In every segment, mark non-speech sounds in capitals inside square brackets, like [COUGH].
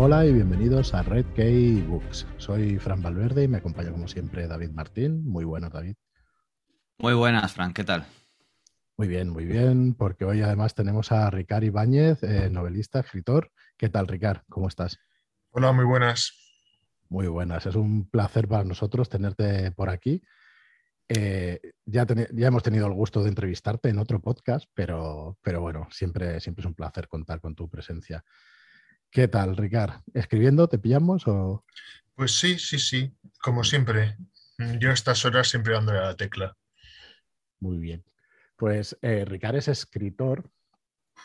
Hola y bienvenidos a Red Key Books. Soy Fran Valverde y me acompaña como siempre David Martín. Muy buenas, David. Muy buenas, Fran. ¿Qué tal? Muy bien, muy bien, porque hoy además tenemos a Ricard Ibáñez, eh, novelista, escritor. ¿Qué tal, Ricard? ¿Cómo estás? Hola, muy buenas. Muy buenas. Es un placer para nosotros tenerte por aquí. Eh, ya, ya, hemos tenido el gusto de entrevistarte en otro podcast, pero, pero bueno, siempre, siempre es un placer contar con tu presencia. ¿Qué tal, Ricard? ¿Escribiendo? ¿Te pillamos? O... Pues sí, sí, sí, como siempre. Yo a estas horas siempre dándole a la tecla. Muy bien. Pues eh, Ricard es escritor,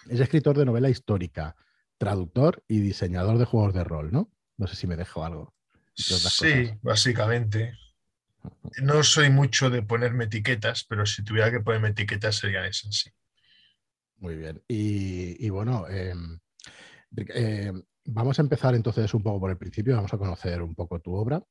es escritor de novela histórica, traductor y diseñador de juegos de rol, ¿no? No sé si me dejo algo. Sí, básicamente. No soy mucho de ponerme etiquetas, pero si tuviera que ponerme etiquetas serían esas, sí. Muy bien. Y, bueno, em, eh, vamos a empezar entonces un poco por el principio, vamos a conocer un poco tu obra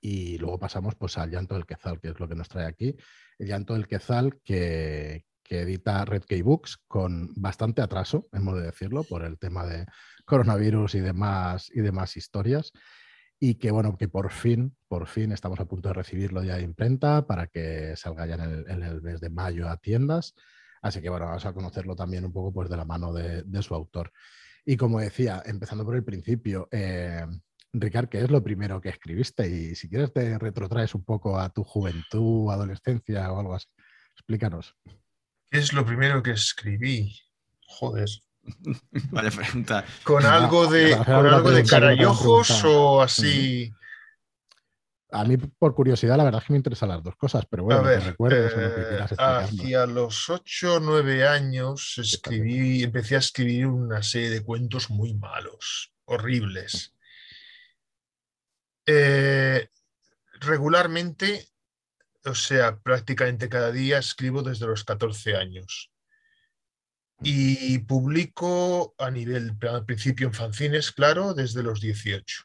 y luego pasamos pues al Llanto del Quezal, que es lo que nos trae aquí. El Llanto del Quezal que, edita Red Key Books con bastante atraso, hemos de decirlo, por el tema de coronavirus y demás, y historias. Y que bueno, que por fin, por fin estamos a punto de recibirlo ya de imprenta para que salga ya en el, mes de mayo a tiendas. Así que bueno, vamos a conocerlo también un poco pues, de la mano de su autor. Y como decía, empezando por el principio, eh, Ricard, ¿qué es lo primero que escribiste? Y si quieres te retrotraes un poco a tu juventud, adolescencia o algo así. Explícanos. ¿Qué es lo primero que escribí? Joder. [LAUGHS] Vale pregunta. ¿Con algo de, ¿con algo de carayojos o así? A mí, por curiosidad, la verdad es que me interesan las dos cosas, pero bueno, a recuerdes lo que quieras eh, Hacia los 8 o 9 años escribí, empecé a escribir una serie de cuentos muy malos, horribles. Eh, regularmente, o sea, prácticamente cada día escribo desde los 14 años. Y publico a nivel, al principio en fanzines, claro, desde los 18.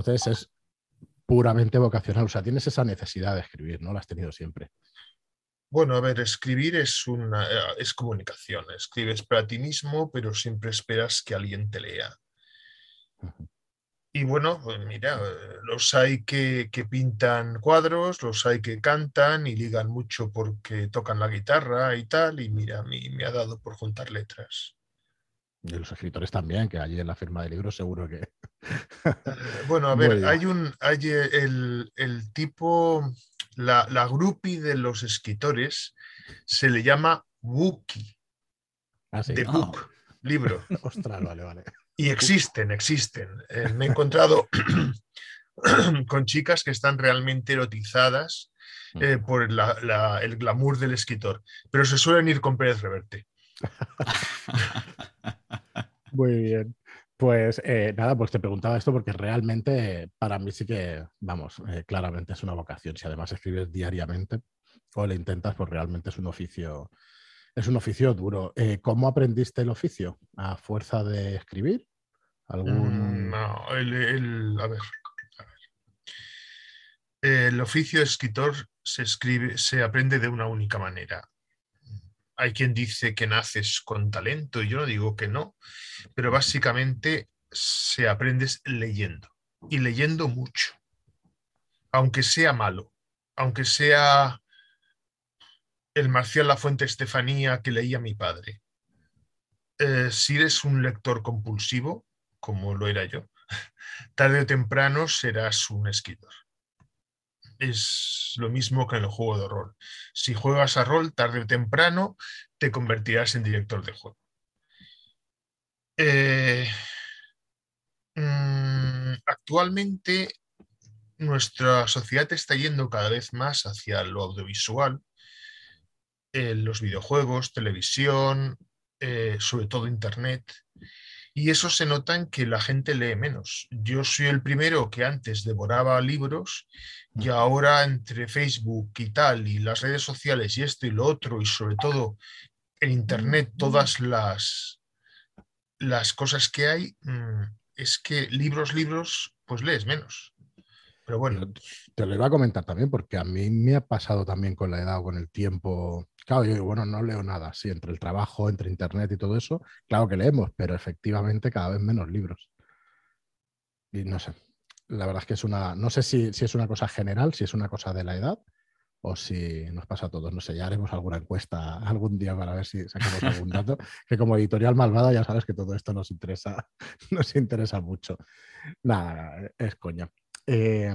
Entonces es puramente vocacional, o sea, tienes esa necesidad de escribir, ¿no? La has tenido siempre. Bueno, a ver, escribir es, una, eh, es comunicación. Escribes para ti mismo, pero siempre esperas que alguien te lea. Y bueno, pues mira, los hay que, que, pintan cuadros, los hay que cantan y ligan mucho porque tocan la guitarra y tal, y mira, a mí me ha dado por juntar letras. Y los escritores también, que allí en la firma de libros seguro que. Eh, bueno, a [LAUGHS] ver, hay un. Hay el, tipo. La, la groupie de los escritores se le llama Wookie. Ah, de book, libro. [LAUGHS] Ostras, vale, vale. Y existen, existen. Eh, me he encontrado [CLEARS THROAT] con chicas que están realmente erotizadas eh, por el glamour del escritor, pero se suelen ir con Pérez Reverte. [LAUGHS] Muy bien. Pues eh, nada, pues te preguntaba esto porque realmente para mí sí que, vamos, eh, claramente es una vocación. Si además escribes diariamente o le intentas, pues realmente es un oficio, es un oficio duro. Eh, ¿Cómo aprendiste el oficio? ¿A fuerza de escribir? ¿Algún... Mm, no, el, a ver, El oficio escritor se escribe, se aprende de una única manera, hay quien dice que naces con talento y yo no digo que no, pero básicamente se aprende leyendo y leyendo mucho, aunque sea malo, aunque sea el Marcial La Fuente Estefanía que leía mi padre. Eh, si eres un lector compulsivo, como lo era yo, [LAUGHS] tarde o temprano serás un escritor es lo mismo que en el juego de rol. Si juegas a rol, tarde o temprano te convertirás en director de juego. Eh, mm, actualmente nuestra sociedad está yendo cada vez más hacia lo audiovisual, los videojuegos, televisión, eh, sobre todo Internet. Y eso se nota en que la gente lee menos. Yo soy el primero que antes devoraba libros y ahora entre Facebook y tal, y las redes sociales y esto y lo otro, y sobre todo en Internet, todas las, las cosas que hay, mm, es que libros, libros, pues lees menos. Pero bueno, Yo te lo iba a comentar también, porque a mí me ha pasado también con la edad o con el tiempo. Claro, yo digo, bueno, no leo nada, sí, entre el trabajo, entre internet y todo eso, claro que leemos, pero efectivamente cada vez menos libros. Y no sé, la verdad es que es una, no sé si, si es una cosa general, si es una cosa de la edad o si nos pasa a todos. No sé, ya haremos alguna encuesta algún día para ver si sacamos algún [LAUGHS] dato, que como editorial malvada ya sabes que todo esto nos interesa, [LAUGHS] nos interesa mucho. Nada, es coña. Eh,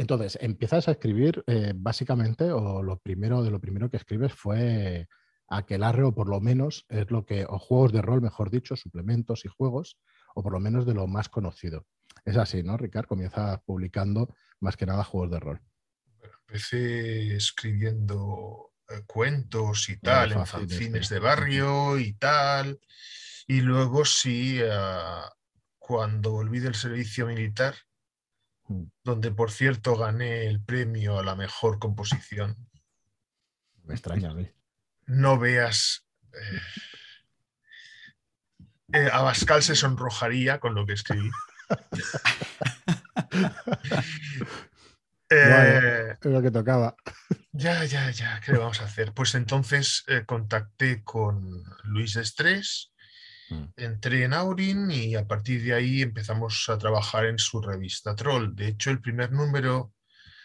entonces, empiezas a escribir eh, básicamente, o lo primero de lo primero que escribes fue aquelarre, o por lo menos es lo que, o juegos de rol, mejor dicho, suplementos y juegos, o por lo menos de lo más conocido. Es así, ¿no, Ricard? Comienza publicando más que nada juegos de rol. empecé escribiendo eh, cuentos y tal, en fanzines, fanzines de barrio y tal. Y luego sí, ah, cuando volví del servicio militar. Donde por cierto gané el premio a la mejor composición, Me extraña mí. no veas... eh, eh, Abascal se sonrojaría con lo que escribí. [LAUGHS] Eh, Es lo que tocaba. Ya, ya, ya, ¿qué le vamos a hacer? Pues entonces eh, contacté con Luis Estrés, Mm. Entré en Aurin y a partir de ahí empezamos a trabajar en su revista Troll. De hecho, el primer número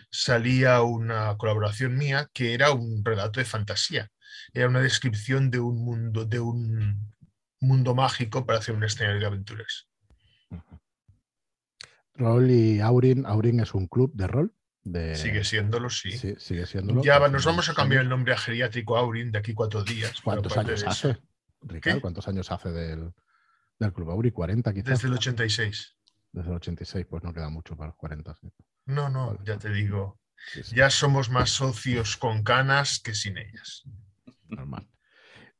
salía una colaboración mía que era un relato de fantasía. Era una descripción de un mundo, de un mundo mágico para hacer un escenario de aventuras. Rol y Aurin. Aurin es un club de rol. De... Sigue siéndolo, sí. Sí, sigue siendo. Ya nos vamos a cambiar el nombre a geriátrico Aurin de aquí cuatro días. ¿Cuántos años hace? Ricardo. ¿cuántos años hace del, del Club Auri? ¿40 quizás? Desde el 86. Desde el 86, pues no queda mucho para los 40. sí. No, no, Vale. ya te digo. Sí, sí, Ya somos más socios con canas que sin ellas. normal.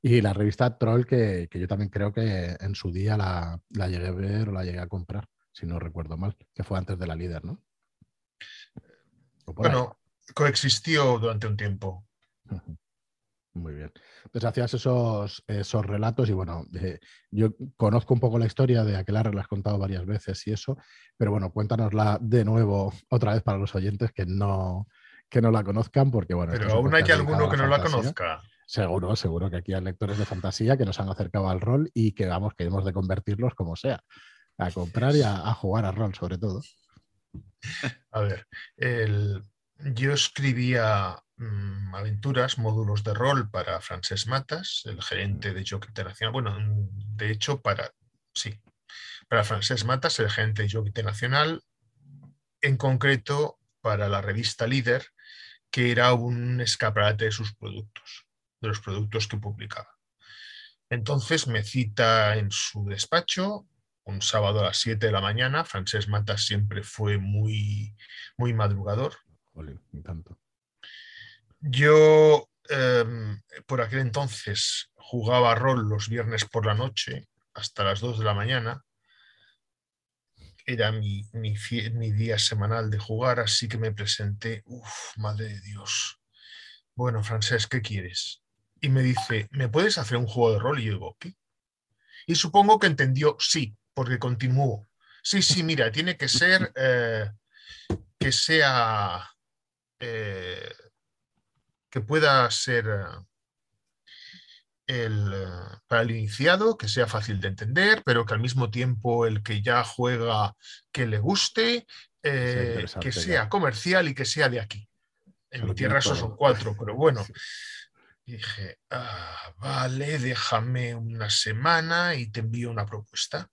Y la revista Troll, que, que yo también creo que en su día la, la llegué a ver o la llegué a comprar, si no recuerdo mal, que fue antes de la líder, ¿no? Ahí. Bueno, coexistió durante un tiempo. Entonces hacías esos, esos relatos y bueno, eh, yo conozco un poco la historia de Aquelarre, la has contado varias veces y eso, pero bueno, cuéntanosla de nuevo otra vez para los oyentes que no, que no la conozcan, porque bueno. Pero aún hay podcast alguno que no la conozca. Seguro, seguro que aquí hay lectores de fantasía que nos han acercado al rol y que vamos, que hemos de convertirlos como sea, a comprar y a, a jugar al rol sobre todo. [LAUGHS] A ver, el- yo escribía mm, aventuras, módulos de rol para Francesc Matas, el gerente de Jockey Internacional. Bueno, mm, de hecho, para, sí, para Francesc Matas, el gerente de Jockey Internacional, en concreto para la revista Líder, que era un escaparate de sus productos, de los productos que publicaba. Entonces me cita en su despacho un sábado a las 7 de la mañana. Francesc Matas siempre fue muy, muy madrugador. Yo em, por aquel entonces jugaba rol los viernes por la noche hasta las 2 de la mañana. Era mi, mi día semanal de jugar, así que me presenté. Uf, madre de Dios. Bueno, Francesc, ¿qué quieres? Y me dice, ¿me puedes hacer un juego de rol? Y yo digo, ¿qué? Y supongo que entendió sí, porque continuó. Sí, sí, mira, tiene que ser eh, que sea eh, que pueda ser eh, el, eh, para el iniciado, que sea fácil de entender, pero que al mismo tiempo el que ya juega que le guste, eh, que ya. sea comercial y que sea de aquí. En mi tierra esos son cuatro, pero bueno. Sí. Dije, "Ah, vale, déjame una semana y te envío una propuesta.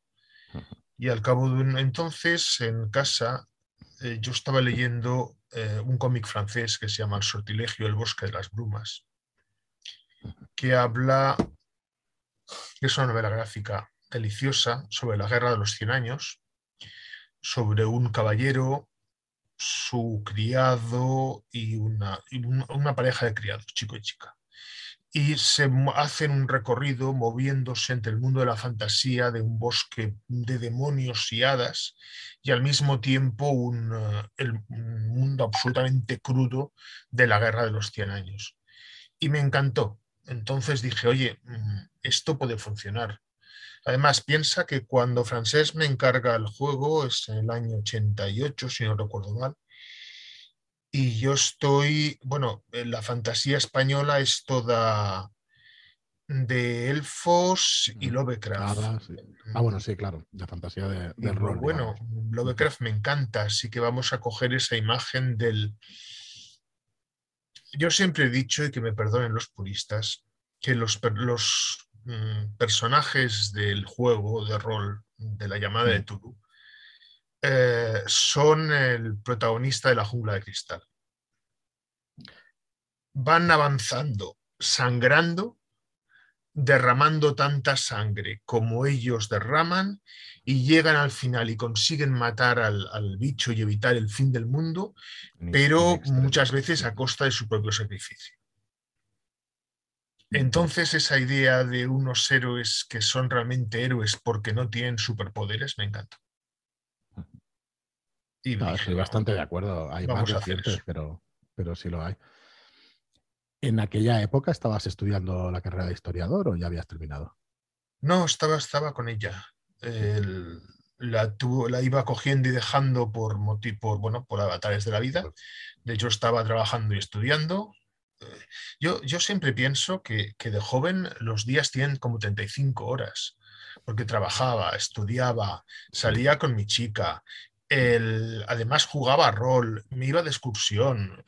Y al cabo de un entonces, en casa, eh, yo estaba leyendo eh, un cómic francés que se llama El sortilegio, el bosque de las brumas, que habla, que es una novela gráfica deliciosa sobre la guerra de los 100 años, sobre un caballero, su criado y una, y un- una pareja de criados, chico y chica y se hacen un recorrido moviéndose entre el mundo de la fantasía, de un bosque de demonios y hadas, y al mismo tiempo un, eh, el un mundo absolutamente crudo de la guerra de los 100 años. Y me encantó. Entonces dije, oye, mm, esto puede funcionar. Además, piensa que cuando Francés me encarga el juego, es en el año 88, si no recuerdo mal, Y yo estoy, bueno, la fantasía española es toda de elfos y Lovecraft. Ah, bueno, sí, claro, la fantasía de, del rol. Bueno, Lovecraft me encanta, así que vamos a coger esa imagen del... Yo siempre he dicho, y que me perdonen los puristas, que los, los mm, personajes del juego de rol de la llamada de mm. Tulu eh, son el protagonista de la jungla de cristal. Van avanzando, sangrando, derramando tanta sangre como ellos derraman y llegan al final y consiguen matar al, bicho y evitar el fin del mundo, pero muchas veces a costa de su propio sacrificio. Entonces esa idea de unos héroes que son realmente héroes porque no tienen superpoderes me encanta. Estoy bastante de acuerdo. Hay más pero, pero sí lo hay. ¿En aquella época estabas estudiando la carrera de historiador o ya habías terminado? No, estaba, estaba con ella. la, la iba cogiendo y dejando por, por, bueno, por avatares de la vida. De hecho, estaba trabajando y estudiando. Yo, yo siempre pienso que, que de joven los días tienen como 35 horas, porque trabajaba, estudiaba, salía con mi chica, el, además jugaba rol, me iba de excursión,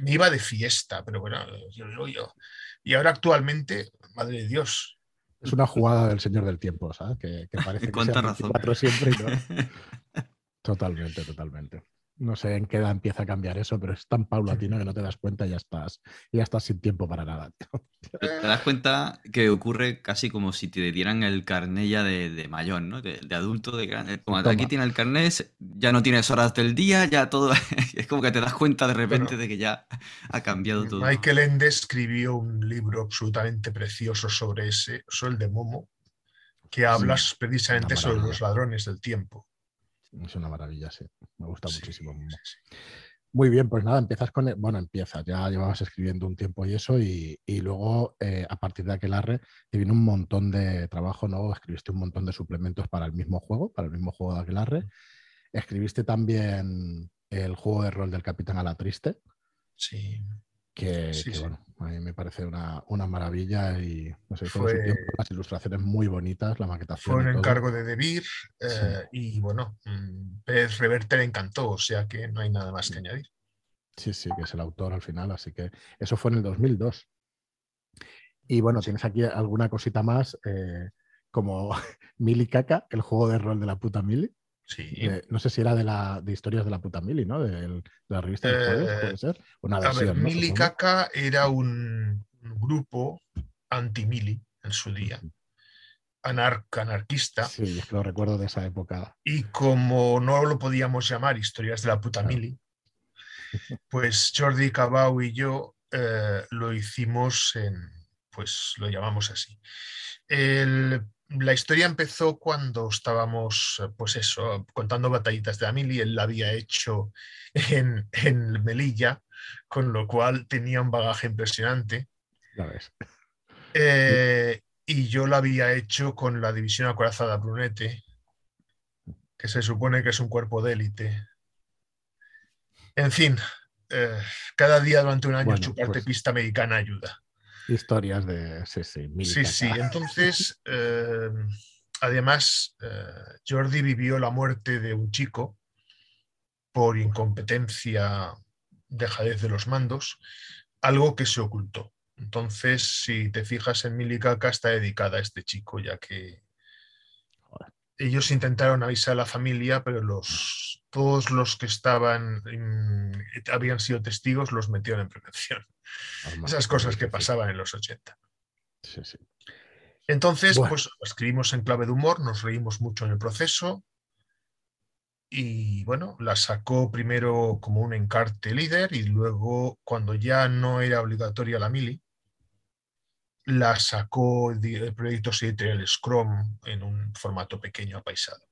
me iba de fiesta, pero bueno, yo, yo, yo. Y ahora actualmente, madre de Dios. Es una jugada del Señor del Tiempo, ¿sabes? Que, que [LAUGHS] parece que sea razón? siempre [LAUGHS] Totalmente, totalmente no sé en qué edad empieza a cambiar eso, pero es tan paulatino que no te das cuenta y ya estás, ya estás sin tiempo para nada. [LAUGHS] Te das cuenta que ocurre casi como si te dieran el carné ya de, de mayor, ¿no? De, adulto, de Como aquí tiene el carné, ya no tienes horas del día, ya todo. [LAUGHS] es como que te das cuenta de repente de que ya ha cambiado todo. Michael Ende escribió un libro absolutamente precioso sobre ese, sobre el de Momo, que hablas precisamente sobre los ladrones del tiempo. Es una maravilla, sí. Me gusta muchísimo. Muy bien, pues nada, empiezas con. Bueno, empiezas, ya llevabas escribiendo un tiempo y eso, y, luego eh, a partir de aquel arre te vino un montón de trabajo, ¿no? Escribiste un montón de suplementos para el mismo juego, para el mismo juego de aquel arre. Escribiste también el juego de rol del Capitán a la Triste. Sí que, bueno, a mí me parece una, maravilla y no sé, fue, las ilustraciones muy bonitas, la maquetación. Fue un encargo de Debir eh, y bueno, mm, Pérez Reverte le encantó, o sea que no hay nada más que añadir. Sí, sí, que es el autor al final, así que eso fue en el 2002. Y bueno, tienes aquí alguna cosita más, eh, como [LAUGHS] Mili Caca, el juego de rol de la puta Mili. Sí. no sé si era de, la, de historias de la puta Mili, ¿no? De, la revista de juegos, puede ser. Una a ver, Mili Caca era un, grupo anti-Mili en su día. anarquista. Sí, es que lo recuerdo de esa época. Y como no lo podíamos llamar historias de la puta Mili, [LAUGHS] pues Jordi Cabau y yo eh, lo hicimos en, pues lo llamamos así. El la historia empezó cuando estábamos, eh, pues eso, contando batallitas de Amili. Él la había hecho en, Melilla, con lo cual tenía un bagaje impresionante. Eh, y yo la había hecho con la división acorazada Brunete, que se supone que es un cuerpo de élite. En fin, eh, cada día durante un año chuparte pues pista americana ayuda. Historias de... Sí, sí, sí, sí. Entonces, [LAUGHS] eh, además, eh, Jordi vivió la muerte de un chico por incompetencia, dejadez de los mandos, algo que se ocultó. Entonces, si te fijas en Milicaca, está dedicada a este chico, ya que ellos intentaron avisar a la familia, pero los, todos los que estaban, habían sido testigos, los metieron en prevención. Esas cosas que pasaban en los 80. Entonces, pues escribimos en clave de humor, nos reímos mucho en el proceso y bueno, la sacó primero como un encarte líder y luego cuando ya no era obligatoria la mili, la sacó el proyecto editorial Scrum en un formato pequeño apaisado.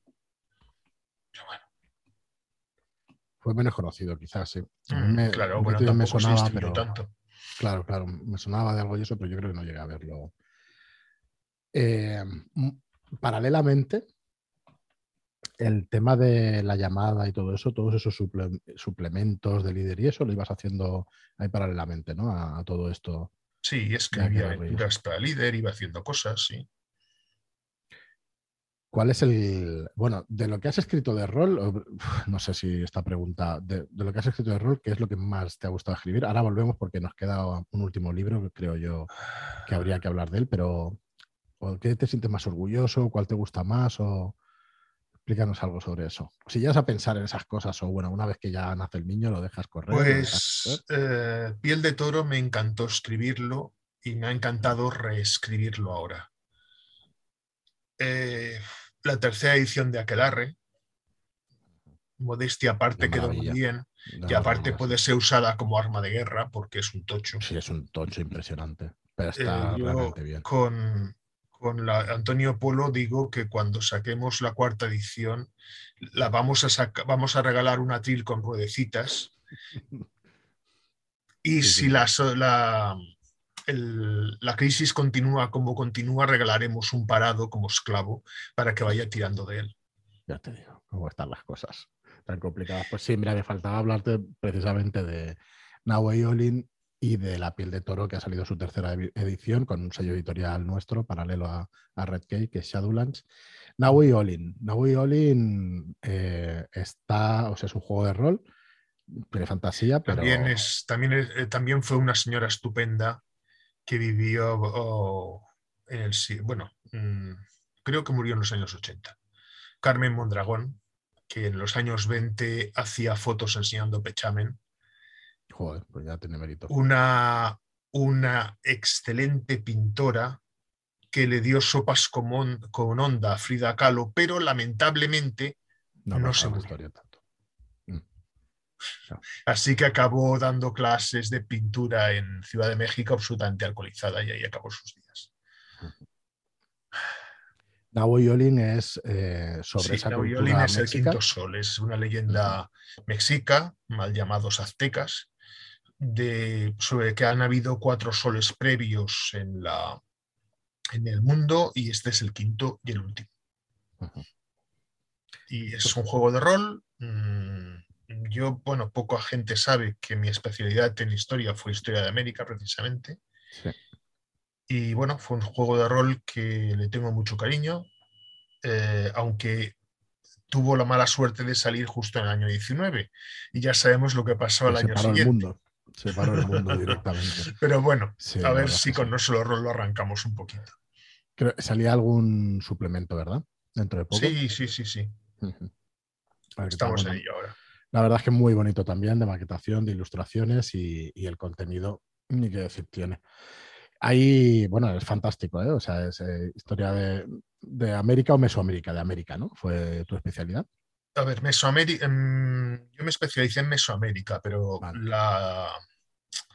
Fue menos conocido, quizás, sí. Mm, claro, bueno, me sonaba, pero tanto. Claro, claro, me sonaba de algo y eso, pero yo creo que no llegué a verlo. Eh, paralelamente, el tema de la llamada y todo eso, todos esos suplementos de líder y eso lo ibas haciendo ahí paralelamente, ¿no? A, todo esto. Sí, escribía aventuras para líder, iba haciendo cosas, sí. ¿Cuál es el. Bueno, de lo que has escrito de rol, no sé si esta pregunta, de, lo que has escrito de rol, ¿qué es lo que más te ha gustado escribir? Ahora volvemos porque nos queda un último libro, creo yo, que habría que hablar de él, pero ¿qué te sientes más orgulloso? ¿Cuál te gusta más? O explícanos algo sobre eso. Si llegas a pensar en esas cosas, o bueno, una vez que ya nace el niño, lo dejas correr. Pues eh, Piel de Toro me encantó escribirlo y me ha encantado reescribirlo ahora. Eh, la tercera edición de Aquelarre. Modestia aparte quedó muy bien. y aparte puede ser usada como arma de guerra porque es un tocho. Sí, es un tocho impresionante. Pero está eh, realmente bien. Con, con la, Antonio Polo digo que cuando saquemos la cuarta edición la vamos a, vamos a regalar una tril con ruedecitas. [LAUGHS] Y si la, la crisis continúa como continúa, regalaremos un parado como esclavo para que vaya tirando de él. Ya te digo, cómo están las cosas tan complicadas. Pues sí, mira, me faltaba hablarte precisamente de Nahuay Olin y de La piel de toro, que ha salido su tercera edición con un sello editorial nuestro, paralelo a, Red Cake, que es Shadowlands. Nahui Olin. Olin eh, está, o sea, es un juego de rol, tiene fantasía, pero... También, es, también, eh, también fue una señora estupenda que vivió en el... Bueno, mm, creo que murió en los años 80. Carmen Mondragón, que en los años 20 hacía fotos enseñando pechamen. Joder, pues ya tiene mérito. Una, una excelente pintora que le dio sopas con, con onda a Frida Kahlo, pero lamentablemente no, se murió. Así que acabó dando clases de pintura en Ciudad de México absolutamente alcoholizada y ahí acabó sus días. Nahuay Olin es eh, sobre esa cultura es el quinto sol, es una leyenda mexica, mal llamados aztecas, de, sobre que han habido cuatro soles previos en, la, en el mundo y este es el quinto y el último. Y es un juego de rol. Mm, yo, bueno, poca gente sabe que mi especialidad en historia fue historia de América, precisamente. Y bueno, fue un juego de rol que le tengo mucho cariño, eh, aunque tuvo la mala suerte de salir justo en el año 19. Y ya sabemos lo que pasó al año siguiente. El mundo. Se paró el mundo directamente. [LAUGHS] Pero bueno, a ver si con no solo rol lo arrancamos un poquito. Creo, salía algún suplemento, ¿verdad? Dentro de poco. Sí, sí, sí, sí. Estamos ahí ahora. La verdad es que muy bonito también, de maquetación, de ilustraciones y, el contenido, ni qué decir tiene. Ahí, bueno, es fantástico, ¿eh? O sea, es eh, historia de, América o Mesoamérica, de América, ¿no? Fue tu especialidad. A ver, Mesoamérica, em, yo me especialicé en Mesoamérica, pero la...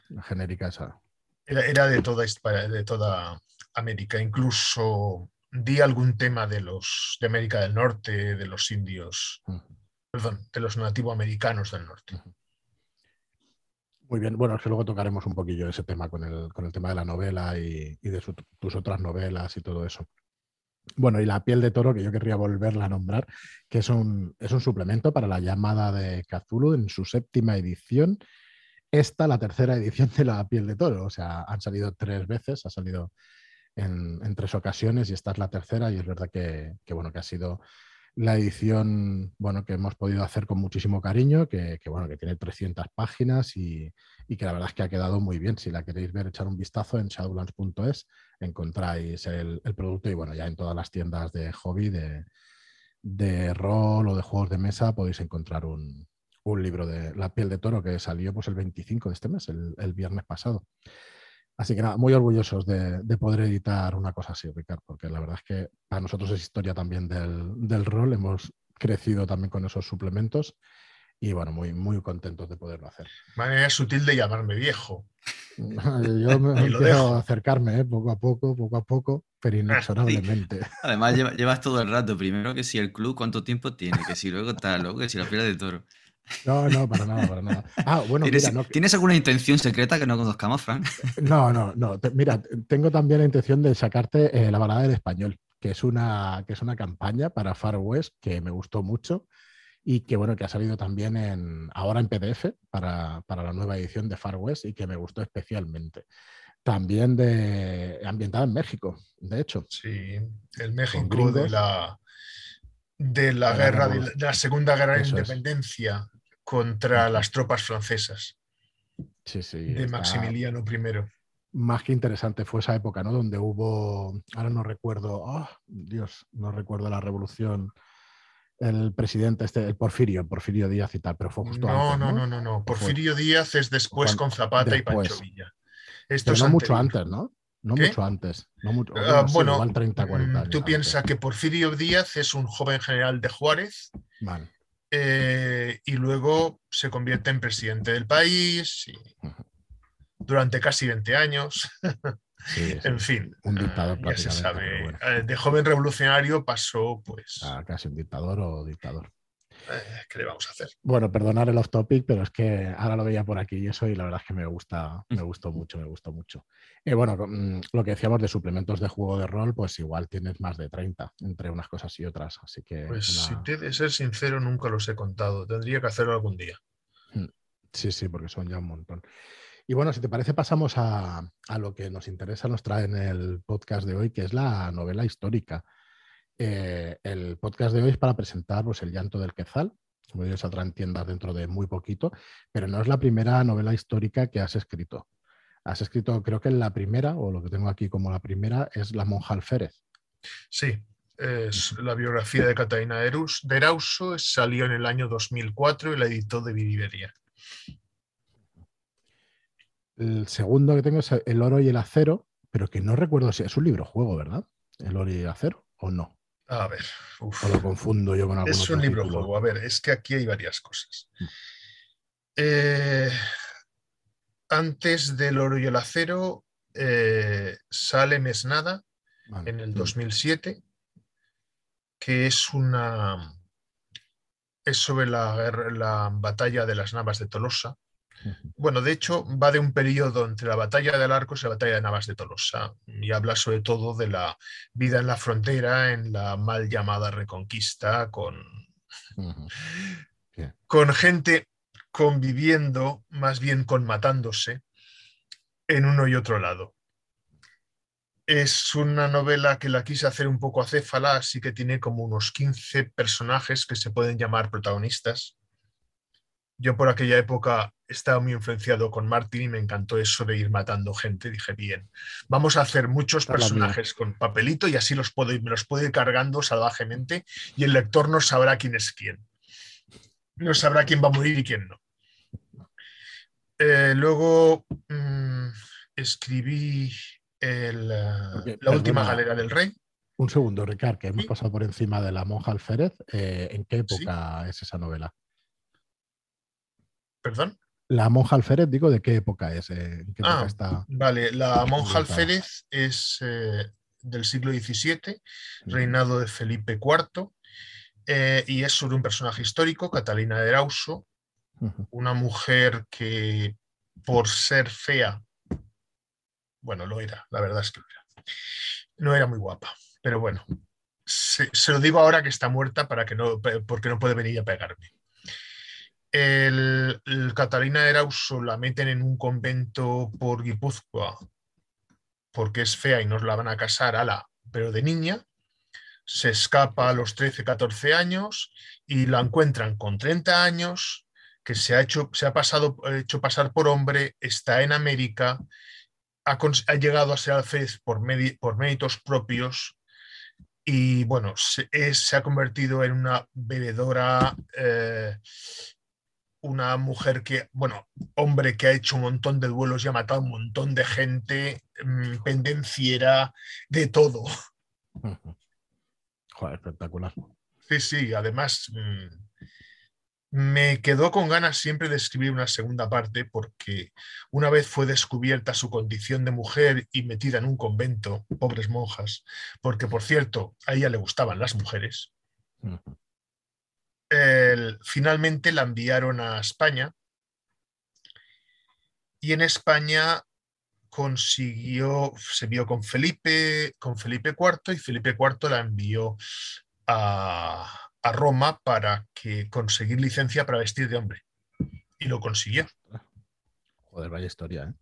La genérica esa. Era, de, toda, de toda América, incluso di algún tema de los de América del Norte, de los indios perdón, de los nativoamericanos del norte. Muy bien, bueno, es que luego tocaremos un poquillo ese tema con el, con el tema de la novela y, de tus otras novelas y todo eso. Bueno, y la piel de toro, que yo querría volverla a nombrar, que es un, es un suplemento para la llamada de Cthulhu en su séptima edición. Esta, la tercera edición de la piel de toro. O sea, han salido tres veces, ha salido en, en tres ocasiones y esta es la tercera y es verdad que, que bueno, que ha sido la edición bueno, que hemos podido hacer con muchísimo cariño, que, bueno, que tiene 300 páginas y, que la verdad es que ha quedado muy bien. Si la queréis ver, echar un vistazo en shadowlands.es, encontráis el, producto y bueno, ya en todas las tiendas de hobby, de, de rol o de juegos de mesa podéis encontrar un, libro de La piel de toro que salió pues el 25 de este mes, el viernes pasado. Así que nada, muy orgullosos de, poder editar una cosa así, Ricardo, porque la verdad es que para nosotros es historia también del, rol, hemos crecido también con esos suplementos y bueno, muy, muy contentos de poderlo hacer. Manera sutil de llamarme viejo. Yo [LAUGHS] me a acercarme ¿eh? poco a poco, poco a poco, pero ah, inexorablemente. Además, llevas todo el rato. Primero que si el club cuánto tiempo tiene, que si luego tal, luego que si la piel de toro. No, no, para nada, para nada. Ah, bueno, ¿Tienes, ¿Tienes alguna intención secreta que no conozcamos, Frank? No, no, no. mira, tengo también la intención de sacarte eh, la balada del español, que es una, que es una campaña para Far West que me gustó mucho y que bueno, que ha salido también en, ahora en PDF para, la nueva edición de Far West y que me gustó especialmente. También de ambientada en México, de hecho. Sí, el México de la, de la guerra, de la, Segunda Guerra de Independencia contra las tropas francesas. Sí, sí. De Maximiliano I más que interesante fue esa época, ¿no? Donde hubo, ahora no recuerdo, oh, Dios, no recuerdo la revolución, el presidente, este, el Porfirio, Porfirio Díaz y tal, pero fue justo no, antes. No, no, no, no, Porfirio Díaz es después con Zapata y Pancho Villa. Esto no mucho antes, ¿no? No mucho antes. No mucho, ah, bueno, igual 30, 40 mm, años tú piensas que Porfirio Díaz es un joven general de Juárez. Eh, y luego se convierte en presidente del país. Y durante casi 20 años. [LAUGHS] en fin, un dictador ya se sabe. Eh, de joven revolucionario pasó, pues. A casi un dictador o dictador. Eh, ¿Qué le vamos a hacer? Bueno, perdonar el off topic, pero es que ahora lo veía por aquí y eso, y la verdad es que me gusta, me gustó mucho, me gustó mucho. Y bueno, mm, lo que decíamos de suplementos de juego de rol, pues igual tienes más de 30 entre unas cosas y otras. Así que. Pues si te de ser sincero, nunca los he contado. Tendría que hacerlo algún día. Mm, sí, sí, porque son ya un montón. Y bueno, si te parece, pasamos a, lo que nos interesa, nos trae en el podcast de hoy, que es la novela histórica. Eh, el podcast de hoy es para presentar pues, El llanto del Quetzal, como ya saldrá en tiendas dentro de muy poquito, pero no es la primera novela histórica que has escrito. Has escrito, creo que la primera, o lo que tengo aquí como la primera, es La monja alférez. Sí, es la biografía de Catalina de Erauso, salió en el año 2004 y la editó de Vidiveria. El segundo que tengo es El oro y el acero, pero que no recuerdo si es un libro juego, ¿verdad? El oro y el acero, o no. A ver. O lo confundo yo con algún Es un libro juego. A ver, es que aquí hay varias cosas. Mm. Eh, antes del oro y el acero eh, sale Mesnada en el 2007, mm. que es una. Es sobre la, la batalla de las Navas de Tolosa bueno, de hecho, va de un periodo entre la batalla del Arcos y la batalla de Navas de Tolosa y habla sobre todo de la vida en la frontera, en la mal llamada Reconquista, con, con gente conviviendo, más bien con matándose, en uno y otro lado. Es una novela que la quise hacer un poco acéfala, así que tiene como unos 15 personajes que se pueden llamar protagonistas yo por aquella época estaba muy influenciado con Martin y me encantó eso de ir matando gente. Dije, bien, vamos a hacer muchos personajes con papelito y así los puedo, me los puedo ir cargando salvajemente y el lector no sabrá quién es quién. No sabrá quién va a morir y quién no. Eh, luego mm, escribí La última galera del rey. Un segundo, Ricard, que hemos pasado por encima de la monja alférez. Eh, ¿En qué época es esa novela? ¿Perdón? La monja alférez, digo, ¿de qué época es? Eh, ah, vale, la monja alférez es eh, del siglo XVII, reinado de Felipe IV, eh, y es sobre un personaje histórico, Catalina de Erauso, una mujer que por ser fea, bueno, lo era, la verdad es que lo era, no era muy guapa, pero bueno, se, se lo digo ahora que está muerta para que no, porque no puede venir a pegarme. El, Catalina Erauso la meten en un convento por Guipúzcoa porque es fea y nos la van a casar, ala, pero de niña. Se escapa a los 13, 14 años y la encuentran con 30 años, que se ha hecho, se ha pasado, hecho pasar por hombre, está en América, ha, llegado a ser alférez por, por méritos propios y bueno, se, se, ha convertido en una bebedora eh, una mujer que, bueno, hombre que ha hecho un montón de duelos y ha matado un montón de gente, mm, pendenciera, de todo. Joder, espectacular. Sí, sí, además mm, me quedó con ganas siempre de escribir una segunda parte porque una vez fue descubierta su condición de mujer y metida en un convento, pobres monjas, porque por cierto, a ella le gustaban las mujeres finalmente la enviaron a España y en España consiguió, se vio con Felipe, con Felipe IV y Felipe IV la envió a, Roma para que conseguir licencia para vestir de hombre. Y lo consiguió. Joder, vaya historia, ¿eh?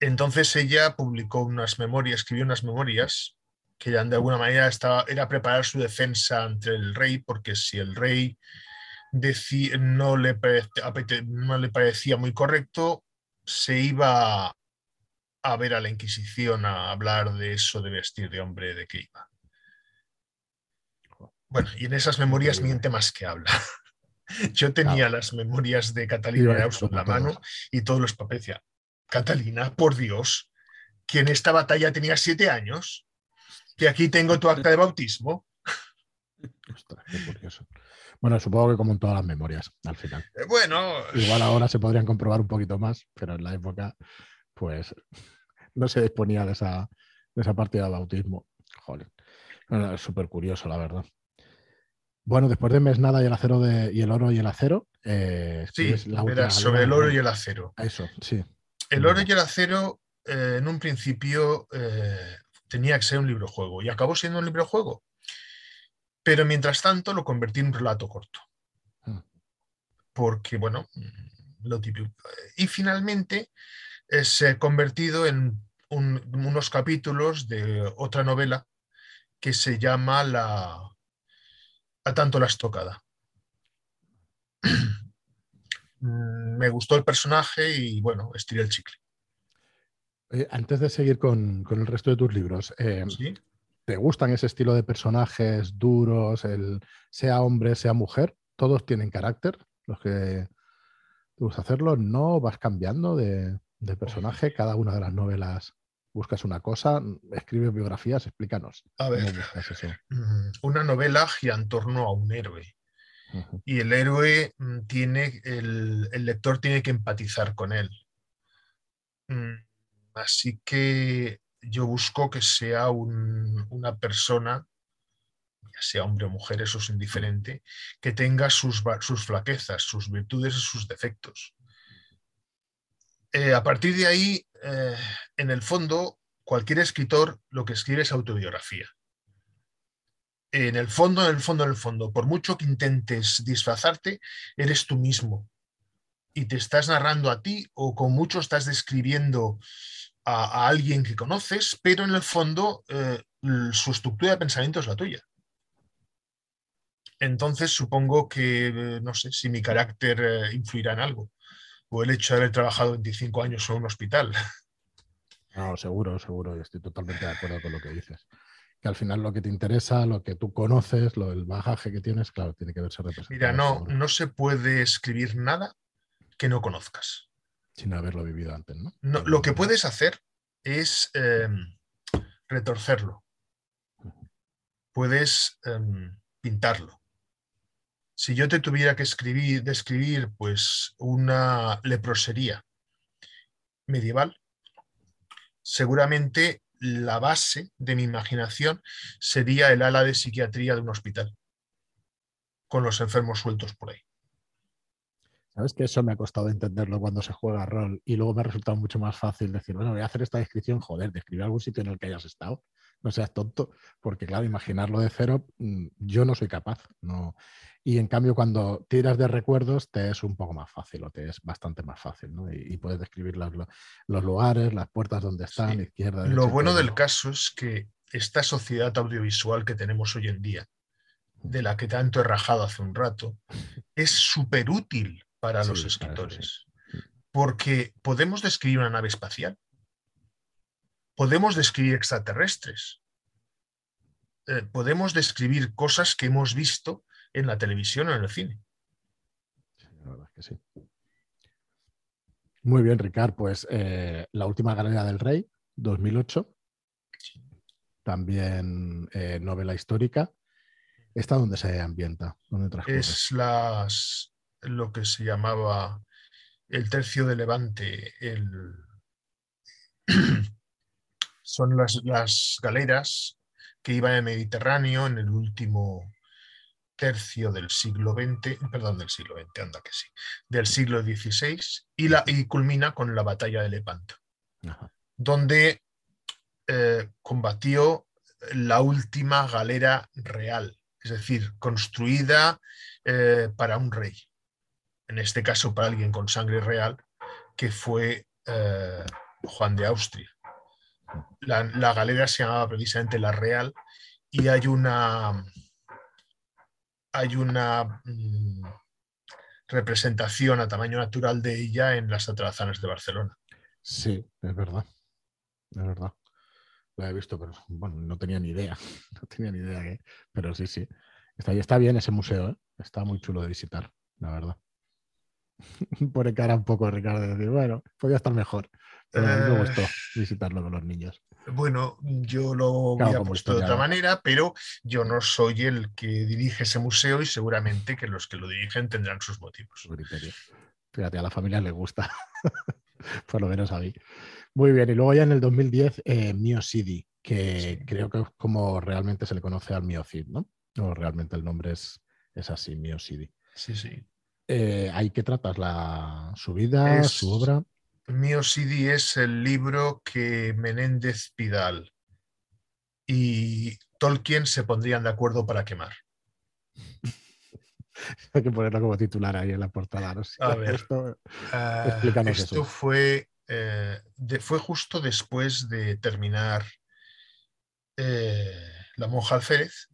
Entonces ella publicó unas memorias, escribió unas memorias que de alguna manera estaba, era preparar su defensa ante el rey, porque si el rey no, le no le parecía muy correcto, se iba a ver a la Inquisición a hablar de eso de vestir de hombre, de qué iba. Bueno, y en esas memorias miente más que habla. [LAUGHS] Yo tenía las memorias de Catalina Arauz en la mano y todos los papeles. Catalina, por Dios, que en esta batalla tenía siete años, que aquí tengo tu acta de bautismo. Bueno, supongo que como en todas las memorias, al final. Eh, bueno. Igual ahora se podrían comprobar un poquito más, pero en la época, pues, [LAUGHS] no se disponía de esa, de esa partida de bautismo. Joder. Es súper curioso, la verdad. Bueno, después de Mesnada y el acero de, y el oro y el acero. Eh, sí, sobre el oro y el acero. Eso, sí. El oro y el acero, eh, en un principio, tenía que ser un libro juego y acabó siendo un libro juego. Pero mientras tanto lo convertí en un relato corto. Ah. Porque, bueno, lo típico. Y finalmente se ha convertido en unos capítulos de otra novela que se llama La, a tanto la estocada. [CLEARS THROAT] Mm, me gustó el personaje y bueno, estiré el chicle. antes de seguir con, el resto de tus libros, eh, ¿te gustan ese estilo de personajes duros, el, sea hombre, sea mujer? ¿Todos tienen carácter? Los que te gusta hacerlo, ¿no? ¿Vas cambiando de, de personaje? Cada una de las novelas buscas una cosa, escribes biografías, explícanos. A ver, mm, una novela gira en torno a un héroe. Y el héroe mm, tiene, el, lector tiene que empatizar con él. Mm, así que yo busco que sea una persona, ya sea hombre o mujer, eso es indiferente, que tenga sus, sus flaquezas, sus virtudes y sus defectos. Eh, a partir de ahí, eh, en el fondo, cualquier escritor lo que escribe es autobiografía. En el fondo, en el fondo, en el fondo, por mucho que intentes disfrazarte, eres tú mismo. Y te estás narrando a ti o con mucho estás describiendo a, alguien que conoces, pero en el fondo eh, su estructura de pensamiento es la tuya. Entonces supongo que, no sé, si mi carácter influirá en algo o el hecho de haber trabajado 25 años en un hospital. [LAUGHS] No, seguro, seguro, estoy totalmente de acuerdo con lo que dices. Que al final lo que te interesa, lo que tú conoces, lo, el bagaje que tienes, claro, tiene que verse representado. Mira, no, no se puede escribir nada que no conozcas. Sin haberlo vivido antes, ¿no? lo que puedes hacer es em, retorcerlo. Puedes em, pintarlo si yo te tuviera que escribir, describir pues una leprosería medieval, seguramente la base de mi imaginación sería el ala de psiquiatría de un hospital, con los enfermos sueltos por ahí. Sabes que eso me ha costado entenderlo cuando se juega rol y luego me ha resultado mucho más fácil decir, bueno, voy a hacer esta descripción, joder, describir algún sitio en el que hayas estado, no seas tonto, porque claro, imaginarlo de cero, mm, yo no soy capaz, no. Y en cambio, cuando tiras de recuerdos, te es un poco más fácil o te es bastante más fácil, ¿no? Y, puedes describir los, lugares, las puertas donde están, izquierda, Lo bueno del caso es que esta sociedad audiovisual que tenemos hoy en día, de la que tanto he rajado hace un rato, es súper útil para los escritores. Porque podemos describir una nave espacial, podemos describir extraterrestres, eh, podemos describir cosas que hemos visto en la televisión o en el cine. la verdad es que sí. Muy bien, Ricard. Pues eh, La última galería del rey, 2008. También eh, novela histórica. ¿Esta dónde se ambienta? es las, lo que se llamaba el tercio de Levante. [CLEARS THROAT] son las, las galeras que iban en el Mediterráneo en el último tercio del siglo XX, perdón, del siglo XX, anda que sí, del siglo XVI, y, la, y culmina con la batalla de Lepanto. donde eh, combatió la última galera real, es decir, construida eh, para un rey, en este caso para alguien con sangre real, que fue eh, Juan de Austria. La, la, galera se llamaba precisamente la Real y hay una, hay una mm, representación a tamaño natural de ella en las atrazanas de Barcelona. Sí, es verdad. Es verdad. Lo he visto, pero bueno, no tenía ni idea. [LAUGHS] No tenía ni idea que. Pero sí, sí. Está, está bien ese museo, ¿eh? Está muy chulo de visitar, la verdad. [LAUGHS] Pone cara un poco Ricardo de decir, bueno, podría estar mejor. Pero me gustó eh, visitarlo con los niños. Bueno, yo lo claro, había puesto de otra manera, pero yo no soy el que dirige ese museo y seguramente que los que lo dirigen tendrán sus motivos. Fíjate, a la familia le gusta, [LAUGHS] por lo menos a mí. Muy bien, y luego ya en el 2010, eh, Mio City, que creo que es como realmente se le conoce al Miocid, ¿no? O realmente el nombre es, es así, Mio City. Sí, sí. Eh, ¿Ahí qué tratas? La, ¿Su vida, su obra? Mio City es el libro que Menéndez Pidal y Tolkien se pondrían de acuerdo para quemar. [LAUGHS] Hay que ponerlo como titular ahí en la portada. A ver, esto, uh, fue, eh, fue justo después de terminar eh, La monja alférez,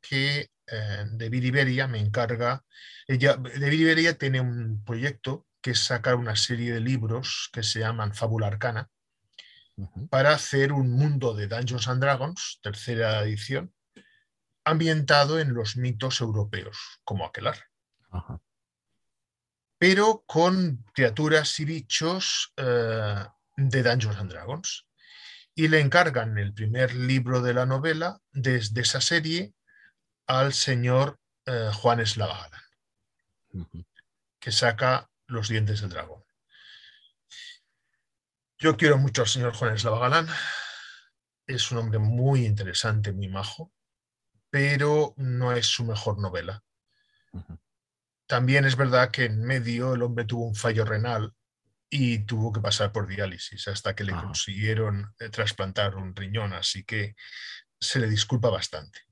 que eh, David Iberia me encarga. Ella, David Iberia tiene un proyecto que es sacar una serie de libros que se llaman Fábula Arcana para hacer un mundo de Dungeons and Dragons, tercera edición, ambientado en los mitos europeos, como aquelar. Pero con criaturas y bichos eh, de Dungeons and Dragons. Y le encargan el primer libro de la novela desde esa serie al señor eh, Juan que saca los dientes del dragón. Yo quiero mucho al señor Juan Eslava Galán. Es un hombre muy interesante, muy majo, pero no es su mejor novela. También es verdad que en medio el hombre tuvo un fallo renal y tuvo que pasar por diálisis hasta que le consiguieron eh, trasplantar un riñón, así que se le disculpa bastante.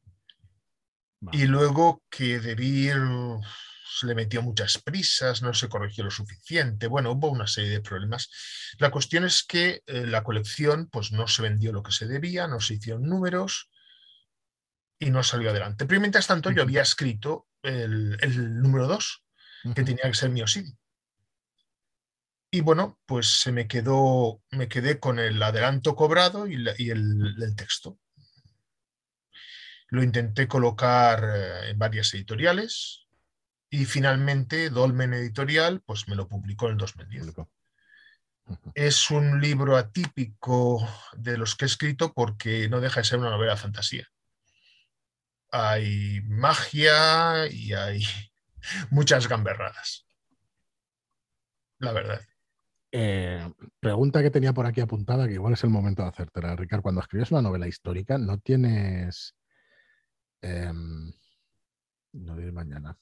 Y luego que se le metió muchas prisas, no se corrigió lo suficiente, bueno, hubo una serie de problemas. La cuestión es que eh, la colección pues, no se vendió lo que se debía, no se hicieron números y no salió adelante. Pero mientras tanto yo había escrito el, número 2, que tenía que ser Miosidi. Y bueno, pues se me quedó, me quedé con el adelanto cobrado y, el, el, texto. Lo intenté colocar eh, en varias editoriales, y finalmente Dolmen Editorial pues me lo publicó en 2010. Es un libro atípico de los que he escrito porque no deja de ser una novela de fantasía. Hay magia y hay [LAUGHS] muchas gamberradas. La verdad. Eh, pregunta que tenía por aquí apuntada, que igual es el momento de hacértela, Ricardo. Cuando escribes una novela histórica, ¿no tienes... Em, no diré mañana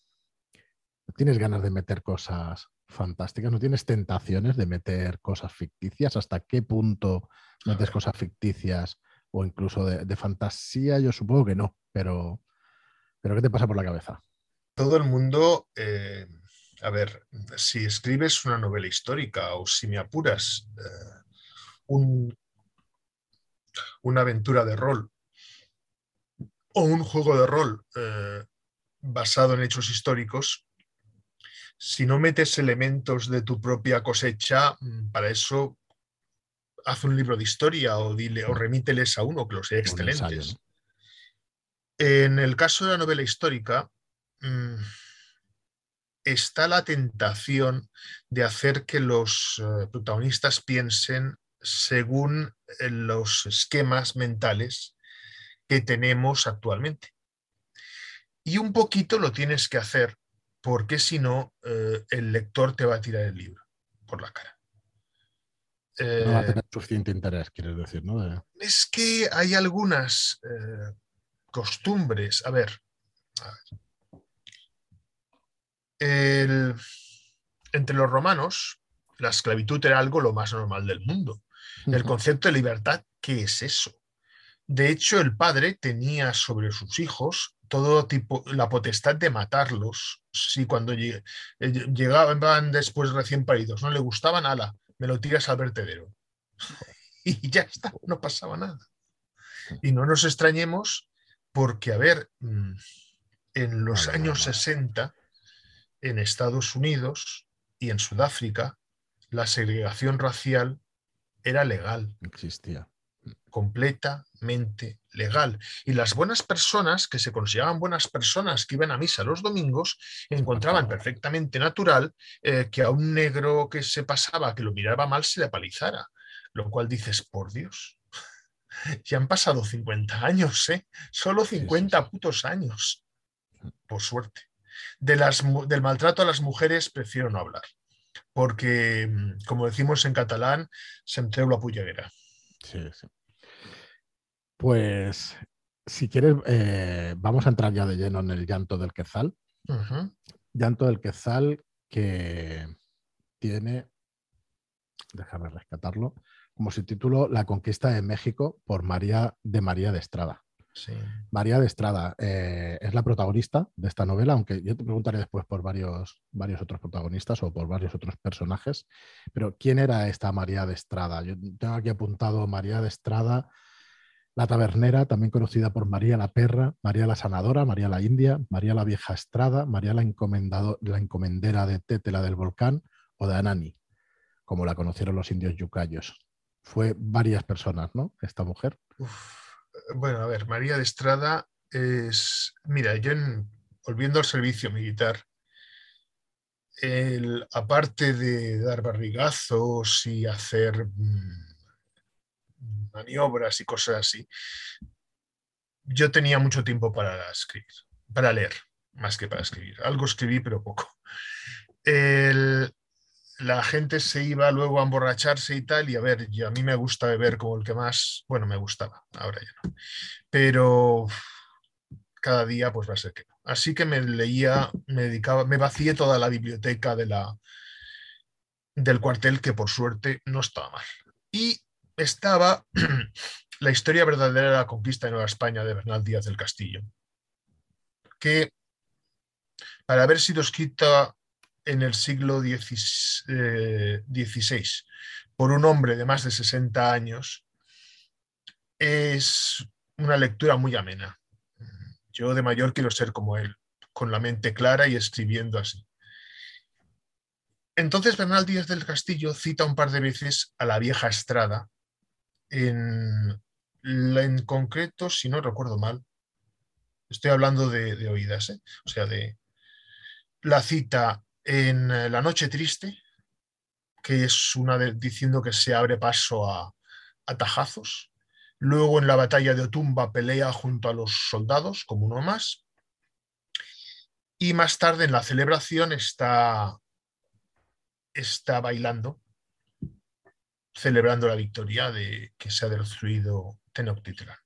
tienes ganas de meter cosas fantásticas? ¿No tienes tentaciones de meter cosas ficticias? ¿Hasta qué punto metes cosas ficticias o incluso de, fantasía? Yo supongo que no, pero, pero ¿qué te pasa por la cabeza? Todo el mundo, eh, a ver, si escribes una novela histórica o si me apuras eh, una aventura de rol o un juego de rol eh, basado en hechos históricos, si no metes elementos de tu propia cosecha, mm, para eso haz un libro de historia o dile o remíteles a uno que los sea excelentes. En el caso de la novela histórica, mm, está la tentación de hacer que los eh, protagonistas piensen según eh, los esquemas mentales que tenemos actualmente. Y un poquito lo tienes que hacer porque si no, eh, el lector te va a tirar el libro por la cara. no va a eh, tener suficiente interés, quieres decir, ¿no? Es que hay algunas eh, costumbres. A ver, entre los romanos, la esclavitud era algo lo más normal del mundo. El concepto de libertad, ¿qué es eso? De hecho, el padre tenía sobre sus hijos todo tipo, la potestad de matarlos si cuando eh, llegaban después recién paridos no le gustaban, ala, me lo tiras al vertedero. [LAUGHS] y ya está, no pasaba nada. Y no nos extrañemos porque, a ver, mm, en los años 60, en Estados Unidos y en Sudáfrica, la segregación racial era legal. Existía. Completamente legal. Y las buenas personas, que se consideraban buenas personas, que iban a misa los domingos, encontraban perfectamente natural eh, que a un negro que se pasaba, que lo miraba mal, se le palizara. Lo cual dices, por Dios, [LAUGHS] ya han pasado 50 años, ¿eh? Solo 50 putos años. Por suerte. De las, del maltrato a las mujeres prefiero no hablar. Porque, mm, como decimos en catalán, se entrega la pullaguera. Sí, sí. Pues, si quieres, eh, vamos a entrar ya de lleno en el llanto del Quetzal. Llanto del Quetzal que tiene, déjame rescatarlo, como su título La conquista de México por María de María de Estrada. María de Estrada eh, es la protagonista de esta novela, aunque yo te preguntaré después por varios, varios otros protagonistas o por varios otros personajes. Pero, ¿quién era esta María de Estrada? Yo tengo aquí apuntado María de Estrada, la tabernera, también conocida por María la Perra, María la Sanadora, María la India, María la Vieja Estrada, María la, la encomendera de Tétela del Volcán o de Anani, como la conocieron los indios yucayos fue varias personas, ¿no? Esta mujer. Bueno, a ver, María de Estrada es, mira, yo volviendo al servicio militar, aparte de dar barrigazos y hacer mm, maniobras y cosas así, yo tenía mucho tiempo para escribir, para leer, más que para escribir. Algo escribí, pero poco. El, la gente se iba luego a emborracharse y tal, y a ver, a mí me gusta beber como el que más, bueno, me gustaba, ahora ya no, pero cada día pues va a ser que. Así que me leía, me dedicaba, me vacié toda la biblioteca de la, del cuartel, que por suerte no estaba mal. Y estaba [CLEARS THROAT] la historia verdadera de la conquista de Nueva España de Bernal Díaz del Castillo, que para haber sido escrita en el siglo XVI eh, por un hombre de más de 60 años es una lectura muy amena. Yo de mayor quiero ser como él, con la mente clara y escribiendo así. Entonces Bernal Díaz del Castillo cita un par de veces a la vieja Estrada, en, concreto, si no recuerdo mal, estoy hablando de, oídas, ¿eh? o sea, de la cita en eh, La Noche Triste, que es una de, diciendo que se abre paso a, tajazos. Luego en la batalla de Otumba pelea junto a los soldados como uno más. Y más tarde en la celebración está, está bailando, celebrando la victoria de que se ha destruido Tenochtitlan.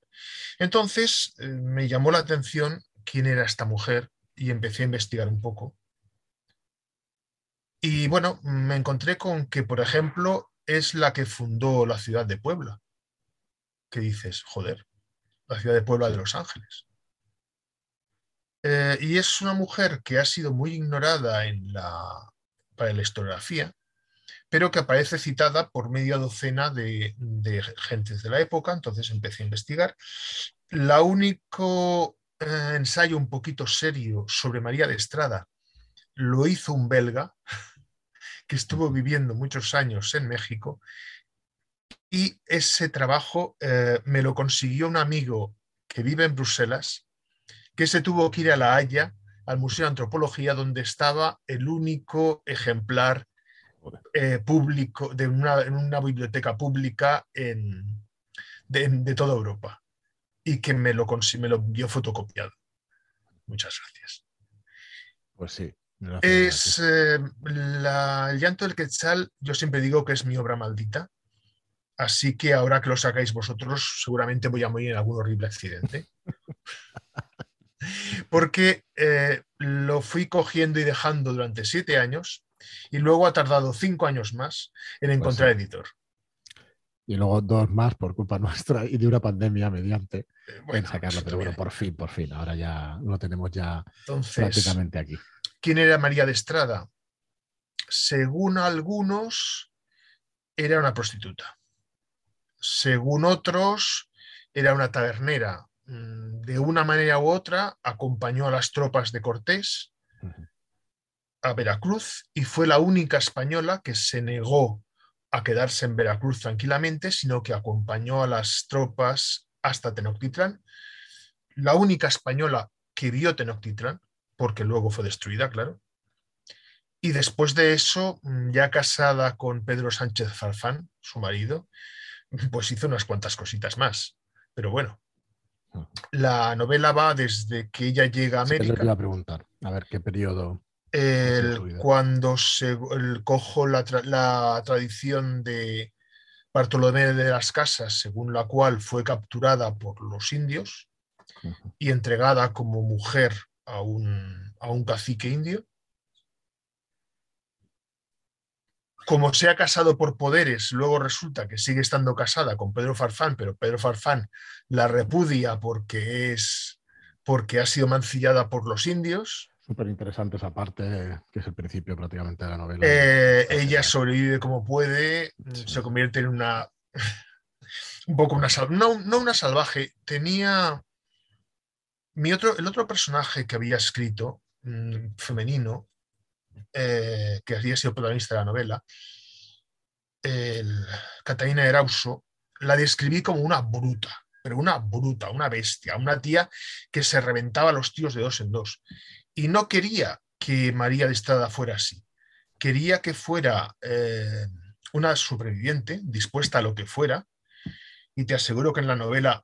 Entonces eh, me llamó la atención quién era esta mujer y empecé a investigar un poco. Y bueno, me encontré con que, por ejemplo, es la que fundó la ciudad de Puebla. Que dices, joder, la ciudad de Puebla de Los Ángeles. Eh, y es una mujer que ha sido muy ignorada en la, para la historiografía, pero que aparece citada por media docena de, de gentes de la época, entonces empecé a investigar. La único eh, ensayo un poquito serio sobre María de Estrada lo hizo un belga que estuvo viviendo muchos años en México y ese trabajo eh, me lo consiguió un amigo que vive en Bruselas, que se tuvo que ir a La Haya, al Museo de Antropología, donde estaba el único ejemplar eh, público de una, en una biblioteca pública en, de, toda Europa y que me lo, me lo dio fotocopiado. Muchas gracias. Pues sí, es eh, el llanto del Quetzal, yo siempre digo que es mi obra maldita. Así que ahora que lo sacáis vosotros, seguramente voy a morir en algún horrible accidente. [LAUGHS] Porque eh, lo fui cogiendo y dejando durante siete años y luego ha tardado cinco años más en pues encontrar editor. Y luego dos más por culpa [LAUGHS] nuestra y de una pandemia mediante Eh, en sacarlo. Pero bueno, por fin, por fin. Ahora ya lo tenemos ya Entonces, prácticamente aquí. ¿Quién era María de Estrada? Según algunos, era una prostituta. Según otros, era una tabernera. Mm, De una manera u otra, acompañó a las tropas de Cortés a Veracruz y fue la única española que se negó a quedarse en Veracruz tranquilamente, sino que acompañó a las tropas hasta Tenochtitlán. La única española que vio Tenochtitlán, porque luego fue destruida, claro. Y después de eso, mm, ya casada con Pedro Sánchez Farfán, su marido, [LAUGHS] pues hizo unas cuantas cositas más. Pero bueno, Ujú. la novela va desde que ella llega a Sí, América. iba a preguntar. A ver qué periodo. El- cuando se, el- cojo la, tra- la tradición de Bartolomé de las Casas, según la cual fue capturada por los indios y entregada como mujer a un, a un cacique indio. Como se ha casado por poderes, luego resulta que sigue estando casada con Pedro Farfán, pero Pedro Farfán la repudia porque es porque ha sido mancillada por los indios. Súper interesante esa parte, que es el principio prácticamente de la novela. Eh, ella sobrevive como puede, Sí. se convierte en una. [LAUGHS] un poco una. No, no una salvaje, tenía. Mi otro, el otro personaje que había escrito, mm, femenino, eh, que había sido protagonista de la novela, el, Catalina Erauso, la describí como una bruta, pero una bruta, una bestia, una tía que se reventaba a los tíos de dos en dos. Y no quería que María de Estrada fuera así quería que fuera eh, una superviviente, dispuesta a lo que fuera, y te aseguro que en la novela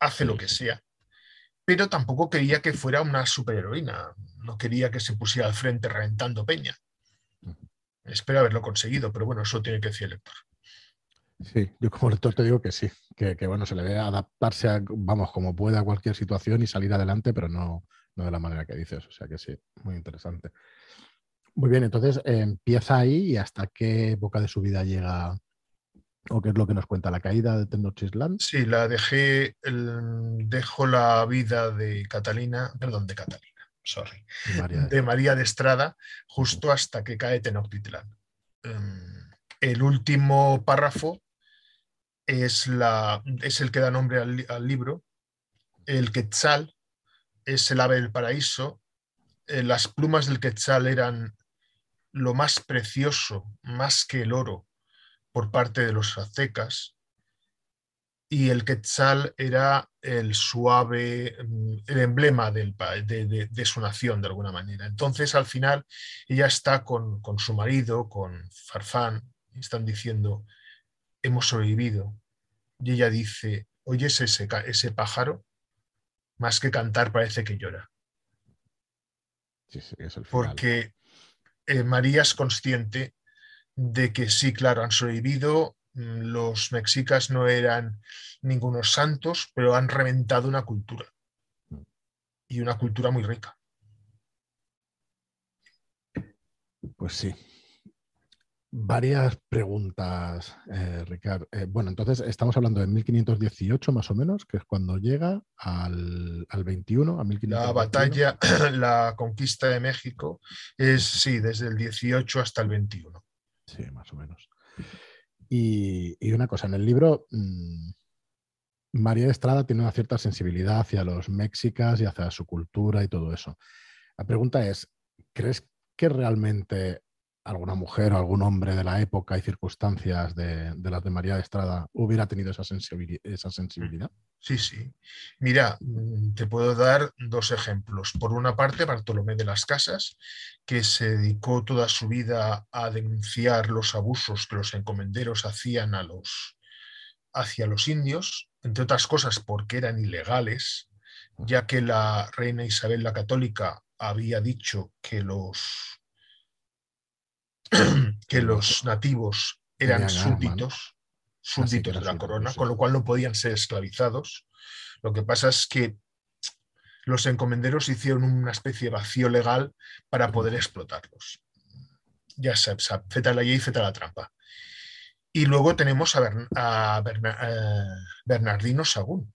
hace lo que sea, pero tampoco quería que fuera una superheroína, no quería que se pusiera al frente reventando peña. Espero haberlo conseguido, pero bueno, eso tiene que decir el lector. Sí, yo como lector te digo que sí, que, que, bueno, se le ve adaptarse, a, vamos, como puede a cualquier situación y salir adelante, pero no, no de la manera que dices. O sea que sí, muy interesante. Muy bien, entonces eh, empieza ahí y hasta qué época de su vida llega, o qué es lo que nos cuenta, la caída de Tenochtitlan. Sí, la dejé, el- dejo la vida de Catalina, perdón, de Catalina, sorry, María de- de María de Estrada, justo hasta que cae Tenochtitlán. Em, El último párrafo es, la, es el que da nombre al libro. El quetzal es el ave del paraíso. Eh, Las plumas del quetzal eran lo más precioso, más que el oro, por parte de los aztecas. Y el quetzal era el suave, mm, el emblema del de, de- de su nación, de alguna manera. Entonces, al final, ella está con, con su marido, con Farfán, y están diciendo, hemos sobrevivido. Y ella dice, ¿oyes ese, ese pájaro? Más que cantar parece que llora. Sí, sí, es el final. Porque eh, María es consciente de que sí, claro, han sobrevivido, mm, los mexicas no eran ningunos santos, pero han reventado una cultura. Y una cultura muy rica. Pues sí. Varias preguntas, eh, Ricard. Eh, bueno, entonces estamos hablando de 1518 más o menos, que es cuando llega al, al 21, a 1521. La batalla, [CLEARS THROAT] la conquista de México es, sí, desde el 18 hasta el 21. Sí, más o menos. Y, y una cosa, en el libro, mmm, María de Estrada tiene una cierta sensibilidad hacia los mexicas y hacia su cultura y todo eso. La pregunta es, ¿crees que realmente alguna mujer o algún hombre de la época y circunstancias de, de las de María de Estrada hubiera tenido esa, esa sensibilidad? Sí, sí. Mira, mm, te puedo dar dos ejemplos. Por una parte, Bartolomé de las Casas, que se dedicó toda su vida a denunciar los abusos que los encomenderos hacían a los, hacia los indios, entre otras cosas porque eran ilegales, ya que la reina Isabel la Católica había dicho que los, [CLEARS THROAT] que los nativos eran súbditos, súbditos de la corona, con lo cual no podían ser esclavizados. Lo que pasa es que los encomenderos hicieron una especie de vacío legal para poder explotarlos. Ya sabes, feta la ley, feta la trampa. Y luego tenemos a, Bernardino Sagún,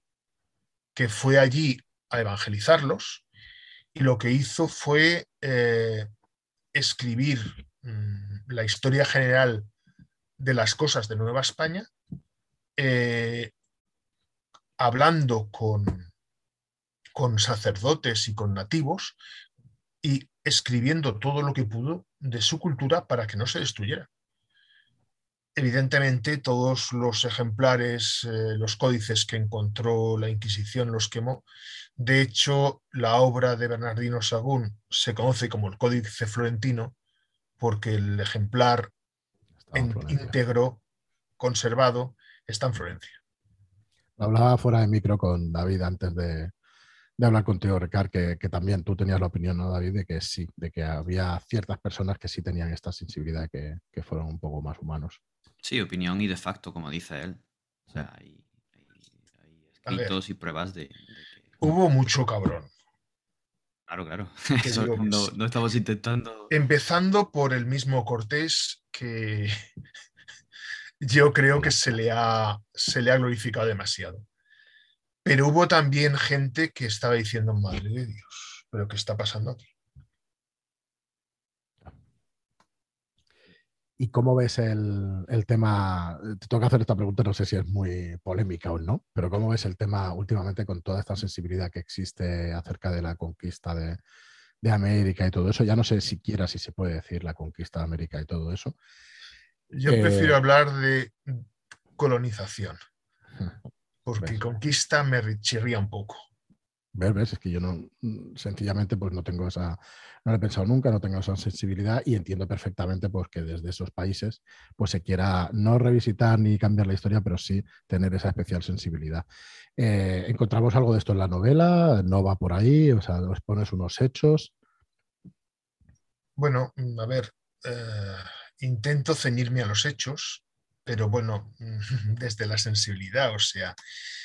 que fue allí a evangelizarlos y lo que hizo fue eh, escribir la historia general de las cosas de Nueva España, eh, hablando con, con sacerdotes y con nativos y escribiendo todo lo que pudo de su cultura para que no se destruyera. Evidentemente, todos los ejemplares, eh, los códices que encontró la Inquisición los quemó. De hecho, la obra de Bernardino Sagún se conoce como el Códice Florentino porque el ejemplar íntegro, conservado, está en Florencia. Hablaba fuera de micro con David antes de, hablar contigo, Ricard, que, también tú tenías la opinión, ¿no, David? De que sí, de que había ciertas personas que sí tenían esta sensibilidad, que, fueron un poco más humanos. Sí, opinión y de facto, como dice él. O sea, hay, escritos y pruebas de, Hubo mucho cabrón. Claro, claro. [LAUGHS] no, estamos intentando. Empezando por el mismo Cortés, que yo creo que se le ha, se le ha glorificado demasiado. Pero hubo también gente que estaba diciendo, madre de Dios, pero ¿qué está pasando aquí? ¿Y cómo ves el, tema? Te toca hacer esta pregunta, no sé si es muy polémica o no, pero ¿cómo ves el tema últimamente con toda esta sensibilidad que existe acerca de la conquista de, América y todo eso? Ya no sé siquiera si se puede decir la conquista de América y todo eso. Yo prefiero hablar de colonización. [LAUGHS] porque conquista me chirría un poco. ¿Ves? ¿Ves? Es que yo no, sencillamente, pues no tengo esa, no he pensado nunca, no tengo esa sensibilidad y entiendo perfectamente pues, que desde esos países pues se quiera no revisitar ni cambiar la historia, pero sí tener esa especial sensibilidad. Eh, ¿Encontramos algo de esto en la novela? ¿No va por ahí? O sea, ¿os pones unos hechos? Bueno, a ver, eh, intento ceñirme a los hechos, pero bueno, [LAUGHS] desde la sensibilidad, o sea,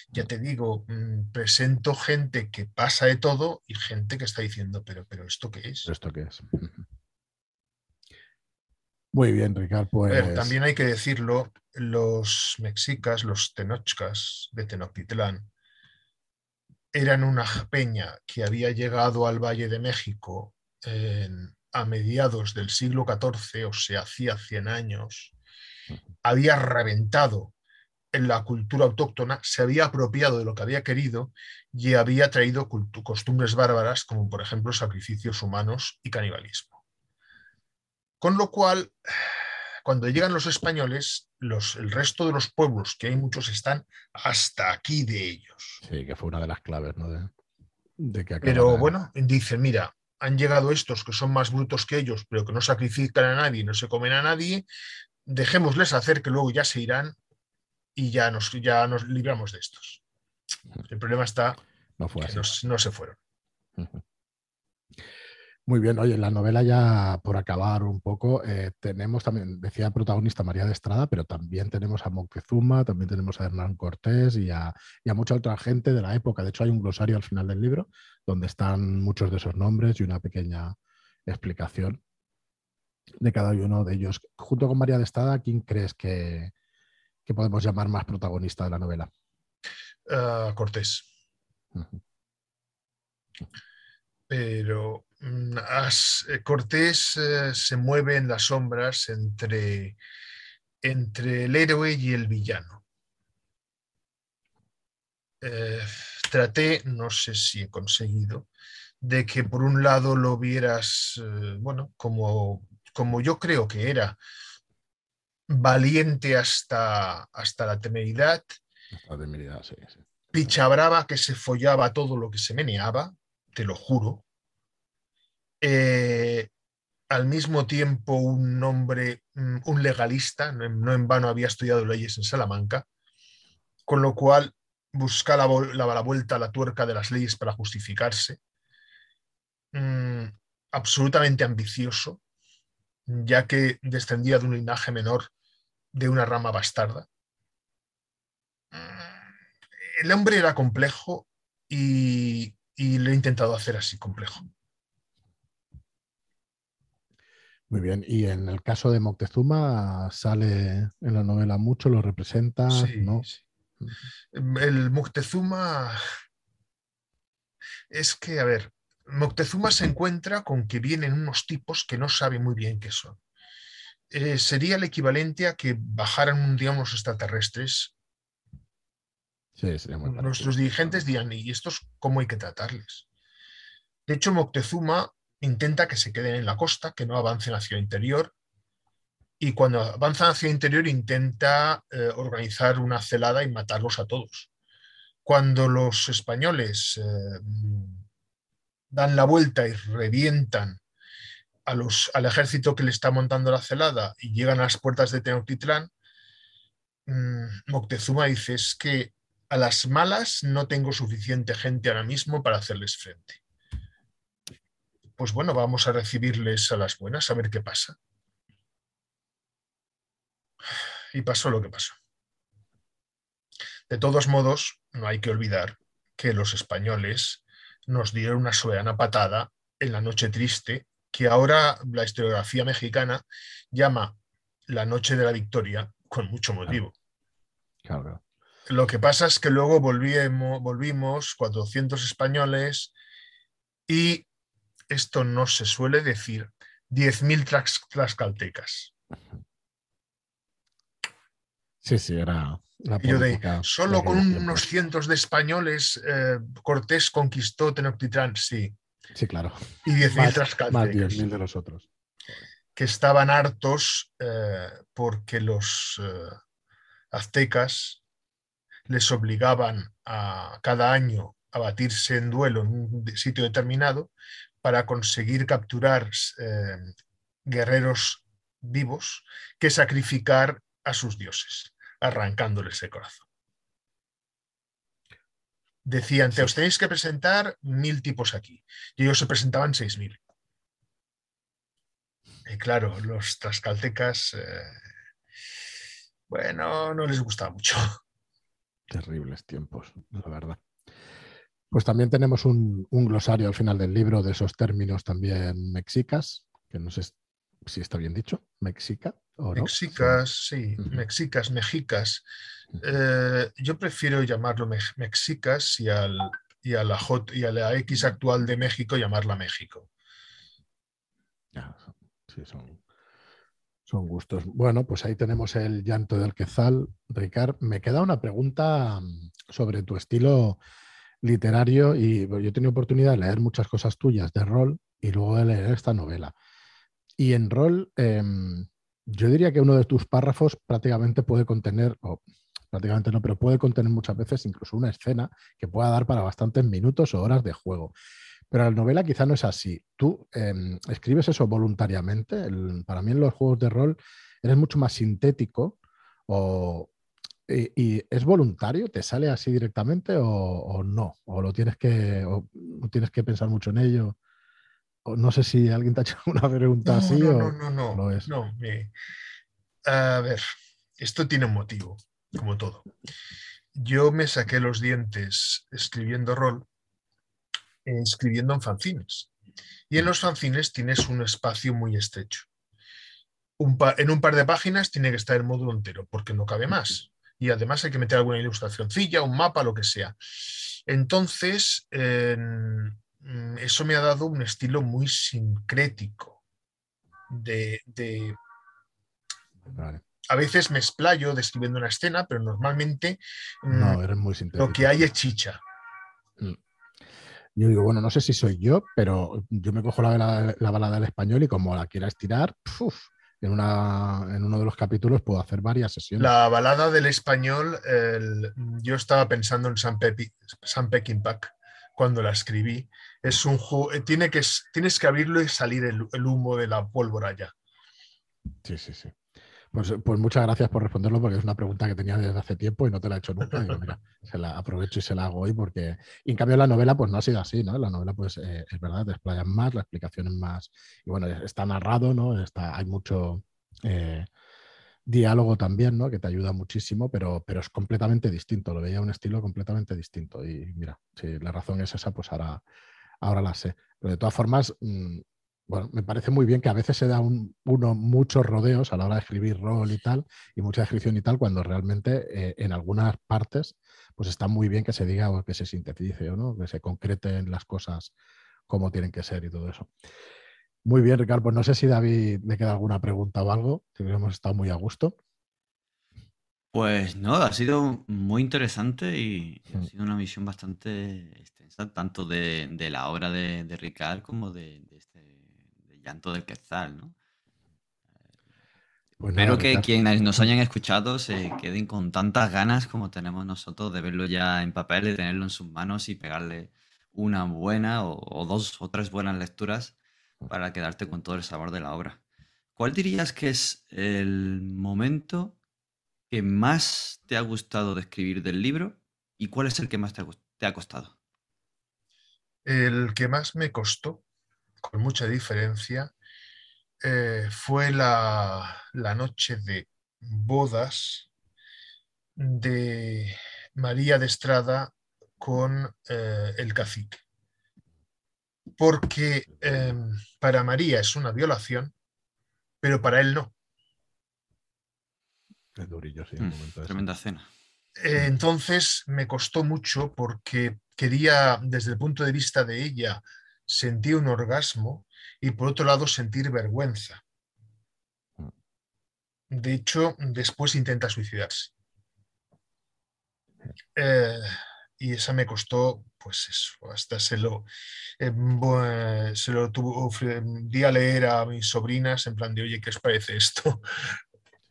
ya te digo, mm, presento gente que pasa de todo y gente que está diciendo, pero, pero ¿esto qué es? ¿Esto qué es? [LAUGHS] Muy bien, Ricardo. Pues... también hay que decirlo, los mexicas, los tenochcas de Tenochtitlán, eran una peña que había llegado al Valle de México a mediados del siglo XIV, o sea, hacía 100 años, había reventado en la cultura autóctona, se había apropiado de lo que había querido y había traído costumbres bárbaras como por ejemplo sacrificios humanos y canibalismo. Con lo cual, cuando llegan los españoles, los, el resto de los pueblos, que hay muchos, están hasta aquí de ellos. Sí, que fue una de las claves, ¿no? De, que pero bueno, dicen, mira, han llegado estos que son más brutos que ellos, pero que no sacrifican a nadie, no se comen a nadie, dejémosles hacer que luego ya se irán y ya nos, ya nos libramos de estos. El problema está no fue que no, se fueron. Muy bien, oye, la novela ya por acabar un poco, eh, tenemos también, decía protagonista María de Estrada, pero también tenemos a Moctezuma, también tenemos a Hernán Cortés y a, y a, mucha otra gente de la época. De hecho, hay un glosario al final del libro donde están muchos de esos nombres y una pequeña explicación de cada uno de ellos. Junto con María de Estada, ¿quién crees que, podemos llamar más protagonista de la novela? Ah, Cortés. Pero mm, eh, Cortés eh, se mueve en las sombras entre, entre el héroe y el villano. Eh, traté, no sé si he conseguido, de que por un lado lo vieras, bueno, como como yo creo que era, valiente hasta, hasta la temeridad. La temeridad, sí, Picha brava que se follaba todo lo que se meneaba, te lo juro. Eh, al mismo tiempo un hombre, mm, un legalista, no en vano había estudiado leyes en Salamanca, con lo cual busca la, la, vuelta a la tuerca de las leyes para justificarse. Mm, absolutamente ambicioso, ya que descendía de un linaje menor de una rama bastarda. Mm, el hombre era complejo y, lo he intentado hacer así complejo. Muy bien, y en el caso de Moctezuma sale en la novela mucho, lo representa, ¿no? El Moctezuma es que, a ver, Moctezuma se encuentra con que vienen unos tipos que no saben muy bien qué son. Eh, sería el equivalente a que bajaran un día unos extraterrestres. Sí, sería muy Nuestros dirigentes dirían, ¿y estos cómo hay que tratarles? De hecho, Moctezuma intenta que se queden en la costa, que no avancen hacia el interior, y cuando avanzan hacia el interior intenta eh, organizar una celada y matarlos a todos. Cuando los españoles eh, dan la vuelta y revientan a los, al ejército que le está montando la celada y llegan a las puertas de Tenochtitlán, mm, Moctezuma dice es que a las malas no tengo suficiente gente ahora mismo para hacerles frente. Pues bueno, vamos a recibirles a las buenas, a ver qué pasa. Y pasó lo que pasó. De todos modos, no hay que olvidar que los españoles nos dieron una soberana patada en la noche triste, que ahora la historiografía mexicana llama la noche de la victoria, con mucho motivo. Lo que pasa es que luego volvimos, volvimos 400 españoles y esto no se suele decir, 10.000 tlaxcaltecas. Sí, sí, era. Yo de, solo con unos cientos de españoles eh, Cortés conquistó Tenochtitlán, sí. Sí, claro. Y 10.000 tlaxcaltecas. Más 10.000 de los otros. Que estaban hartos eh, porque los eh, aztecas les obligaban a cada año a batirse en duelo en un sitio determinado para conseguir capturar guerreros vivos que sacrificar a sus dioses arrancándoles el corazón. Decían, te os tenéis que presentar mil tipos aquí. Y ellos se presentaban seis mil. Y claro, los trascaltecas, eh, bueno, no les gustaba mucho. Terribles tiempos, la verdad. Pues también tenemos un, un, glosario al final del libro de esos términos también mexicas, que no sé si está bien dicho, mexica, Mexicas, sí, mexicas, mexicas. Eh, yo prefiero llamarlo mexicas y, al, y, a la J, y a la X actual de México llamarla México. sí, son, son gustos. Bueno, pues ahí tenemos el llanto del quezal. Ricard, me queda una pregunta mm, sobre tu estilo literario y yo he tenido oportunidad de leer muchas cosas tuyas de rol y luego de leer esta novela. Y en rol, em, yo diría que uno de tus párrafos prácticamente puede contener, o prácticamente no, pero puede contener muchas veces incluso una escena que pueda dar para bastantes minutos o horas de juego. Pero la novela quizá no es así. Tú em, escribes eso voluntariamente. para mí en los juegos de rol eres mucho más sintético o, y, es voluntario, ¿te sale así directamente o, no? ¿O lo tienes que, tienes que pensar mucho en ello? No sé si alguien te ha hecho [LAUGHS] una pregunta así no, o no, no, no, es. no a ver, esto tiene un motivo, como todo. Yo me saqué los dientes escribiendo rol, escribiendo en fanzines. Y en los fanzines tienes un espacio muy estrecho. en un par de páginas tiene que estar el módulo entero, porque no cabe más. Y además hay que meter alguna ilustracióncilla, un mapa, lo que sea. Entonces, en, eso me ha dado un estilo muy sincrético. De, A veces me explayo describiendo una escena, pero normalmente mm, lo que hay es chicha. Mm. Yo digo, bueno, no sé si soy yo, pero yo me cojo la, balada del español y como la quiera estirar, en, una, en, uno de los capítulos puedo hacer varias sesiones. La balada del español, yo estaba pensando en San, Pepi, San Pack cuando la escribí. Es un eh, tiene que, tienes que abrirlo y salir el, humo de la pólvora ya. Sí, sí, sí. Pues, pues, muchas gracias por responderlo porque es una pregunta que tenía desde hace tiempo y no te la he hecho nunca. mira, se la aprovecho y se la hago hoy porque... Y en cambio la novela pues no ha sido así, ¿no? La novela pues eh, es verdad, desplayan más, la explicación es más... Y bueno, está narrado, ¿no? Está, hay mucho... Eh, diálogo también, ¿no? Que te ayuda muchísimo, pero, pero es completamente distinto. Lo veía un estilo completamente distinto. Y mira, si la razón es esa, pues ahora, ahora la sé. Pero de todas formas, mm, bueno, me parece muy bien que a veces se da uno muchos rodeos a la hora de escribir rol y tal, y mucha descripción y tal, cuando realmente eh, en algunas partes, pues está muy bien que se diga o que se sintetice o no, que se concreten las cosas como tienen que ser y todo eso. Muy bien, Ricardo. Pues no sé si David le queda alguna pregunta o algo, si hemos estado muy a gusto. Pues no, ha sido muy interesante y ha sido una visión bastante extensa, tanto de, de la obra de, de Ricard como de, de este de Llanto del Quetzal, ¿no? Pues nada, Espero que Ricardo. quienes nos hayan escuchado se queden con tantas ganas como tenemos nosotros de verlo ya en papel, de tenerlo en sus manos y pegarle una buena o, o dos o tres buenas lecturas para quedarte con todo el sabor de la obra. ¿Cuál dirías que es el momento que más te ha gustado de escribir del libro y cuál es el que más te ha, costado? El que más me costó, con mucha diferencia, eh, fue la, la noche de bodas de María de Estrada con eh, el cacique. Porque eh, para María es una violación, pero para él no. Es durillo, sí, Mm, momento ese. tremenda cena. Eh, entonces me costó mucho porque quería, desde el punto de vista de ella, sentir un orgasmo y por otro lado sentir vergüenza. De hecho, después intenta suicidarse. Eh, y esa me costó, pues eso, hasta se lo, eh, bu- se lo tuvo, di a leer a mis sobrinas en plan de, oye, ¿qué os parece esto?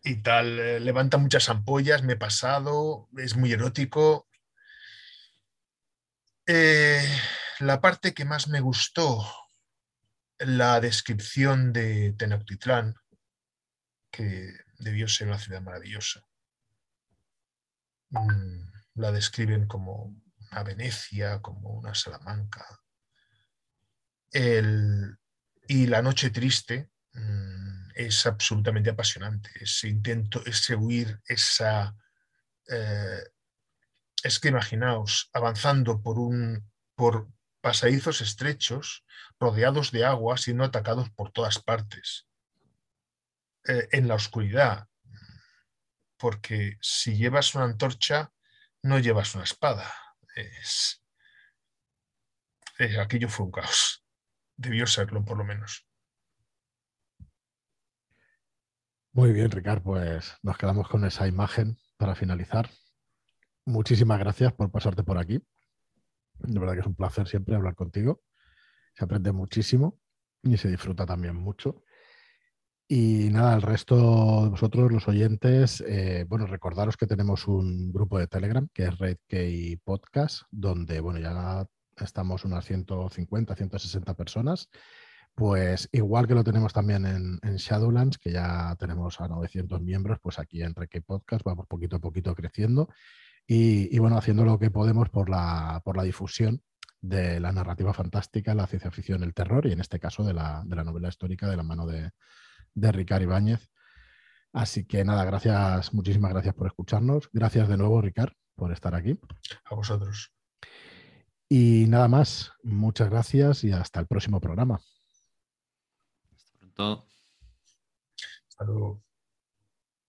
Y tal, eh, levanta muchas ampollas, me he pasado, es muy erótico. Eh, la parte que más me gustó, la descripción de Tenochtitlán, que debió ser una ciudad maravillosa. Mm, La describen como una Venecia, como una Salamanca. El- y la noche triste mm, es absolutamente apasionante. Ese intento, ese huir, esa... eh, es que imaginaos, avanzando por, un, por pasadizos estrechos, rodeados de agua, siendo atacados por todas partes, eh, en la oscuridad, porque si llevas una antorcha, no llevas una espada. Aquello fue un caos. Debió serlo, por lo menos. Muy bien, Ricardo, pues nos quedamos con esa imagen para finalizar. Muchísimas gracias por pasarte por aquí. De verdad que es un placer siempre hablar contigo. Se aprende muchísimo y se disfruta también mucho. Y nada, el resto de vosotros, los oyentes, eh, bueno, recordaros que tenemos un grupo de Telegram que es Red Key Podcast, donde, bueno, ya estamos unas 150, 160 personas. Pues igual que lo tenemos también en, Shadowlands, que ya tenemos a 900 miembros, pues aquí en Red Key Podcast vamos poquito a poquito creciendo y, y, bueno, haciendo lo que podemos por la, por la difusión de la narrativa fantástica, la ciencia ficción, el terror y en este caso de la, de la novela histórica de la mano de, de Ricard Ibáñez. Así que nada, gracias, muchísimas gracias por escucharnos. Gracias de nuevo, Ricard, por estar aquí. A vosotros. Y nada más, muchas gracias y hasta el próximo programa. Hasta pronto. Hasta luego.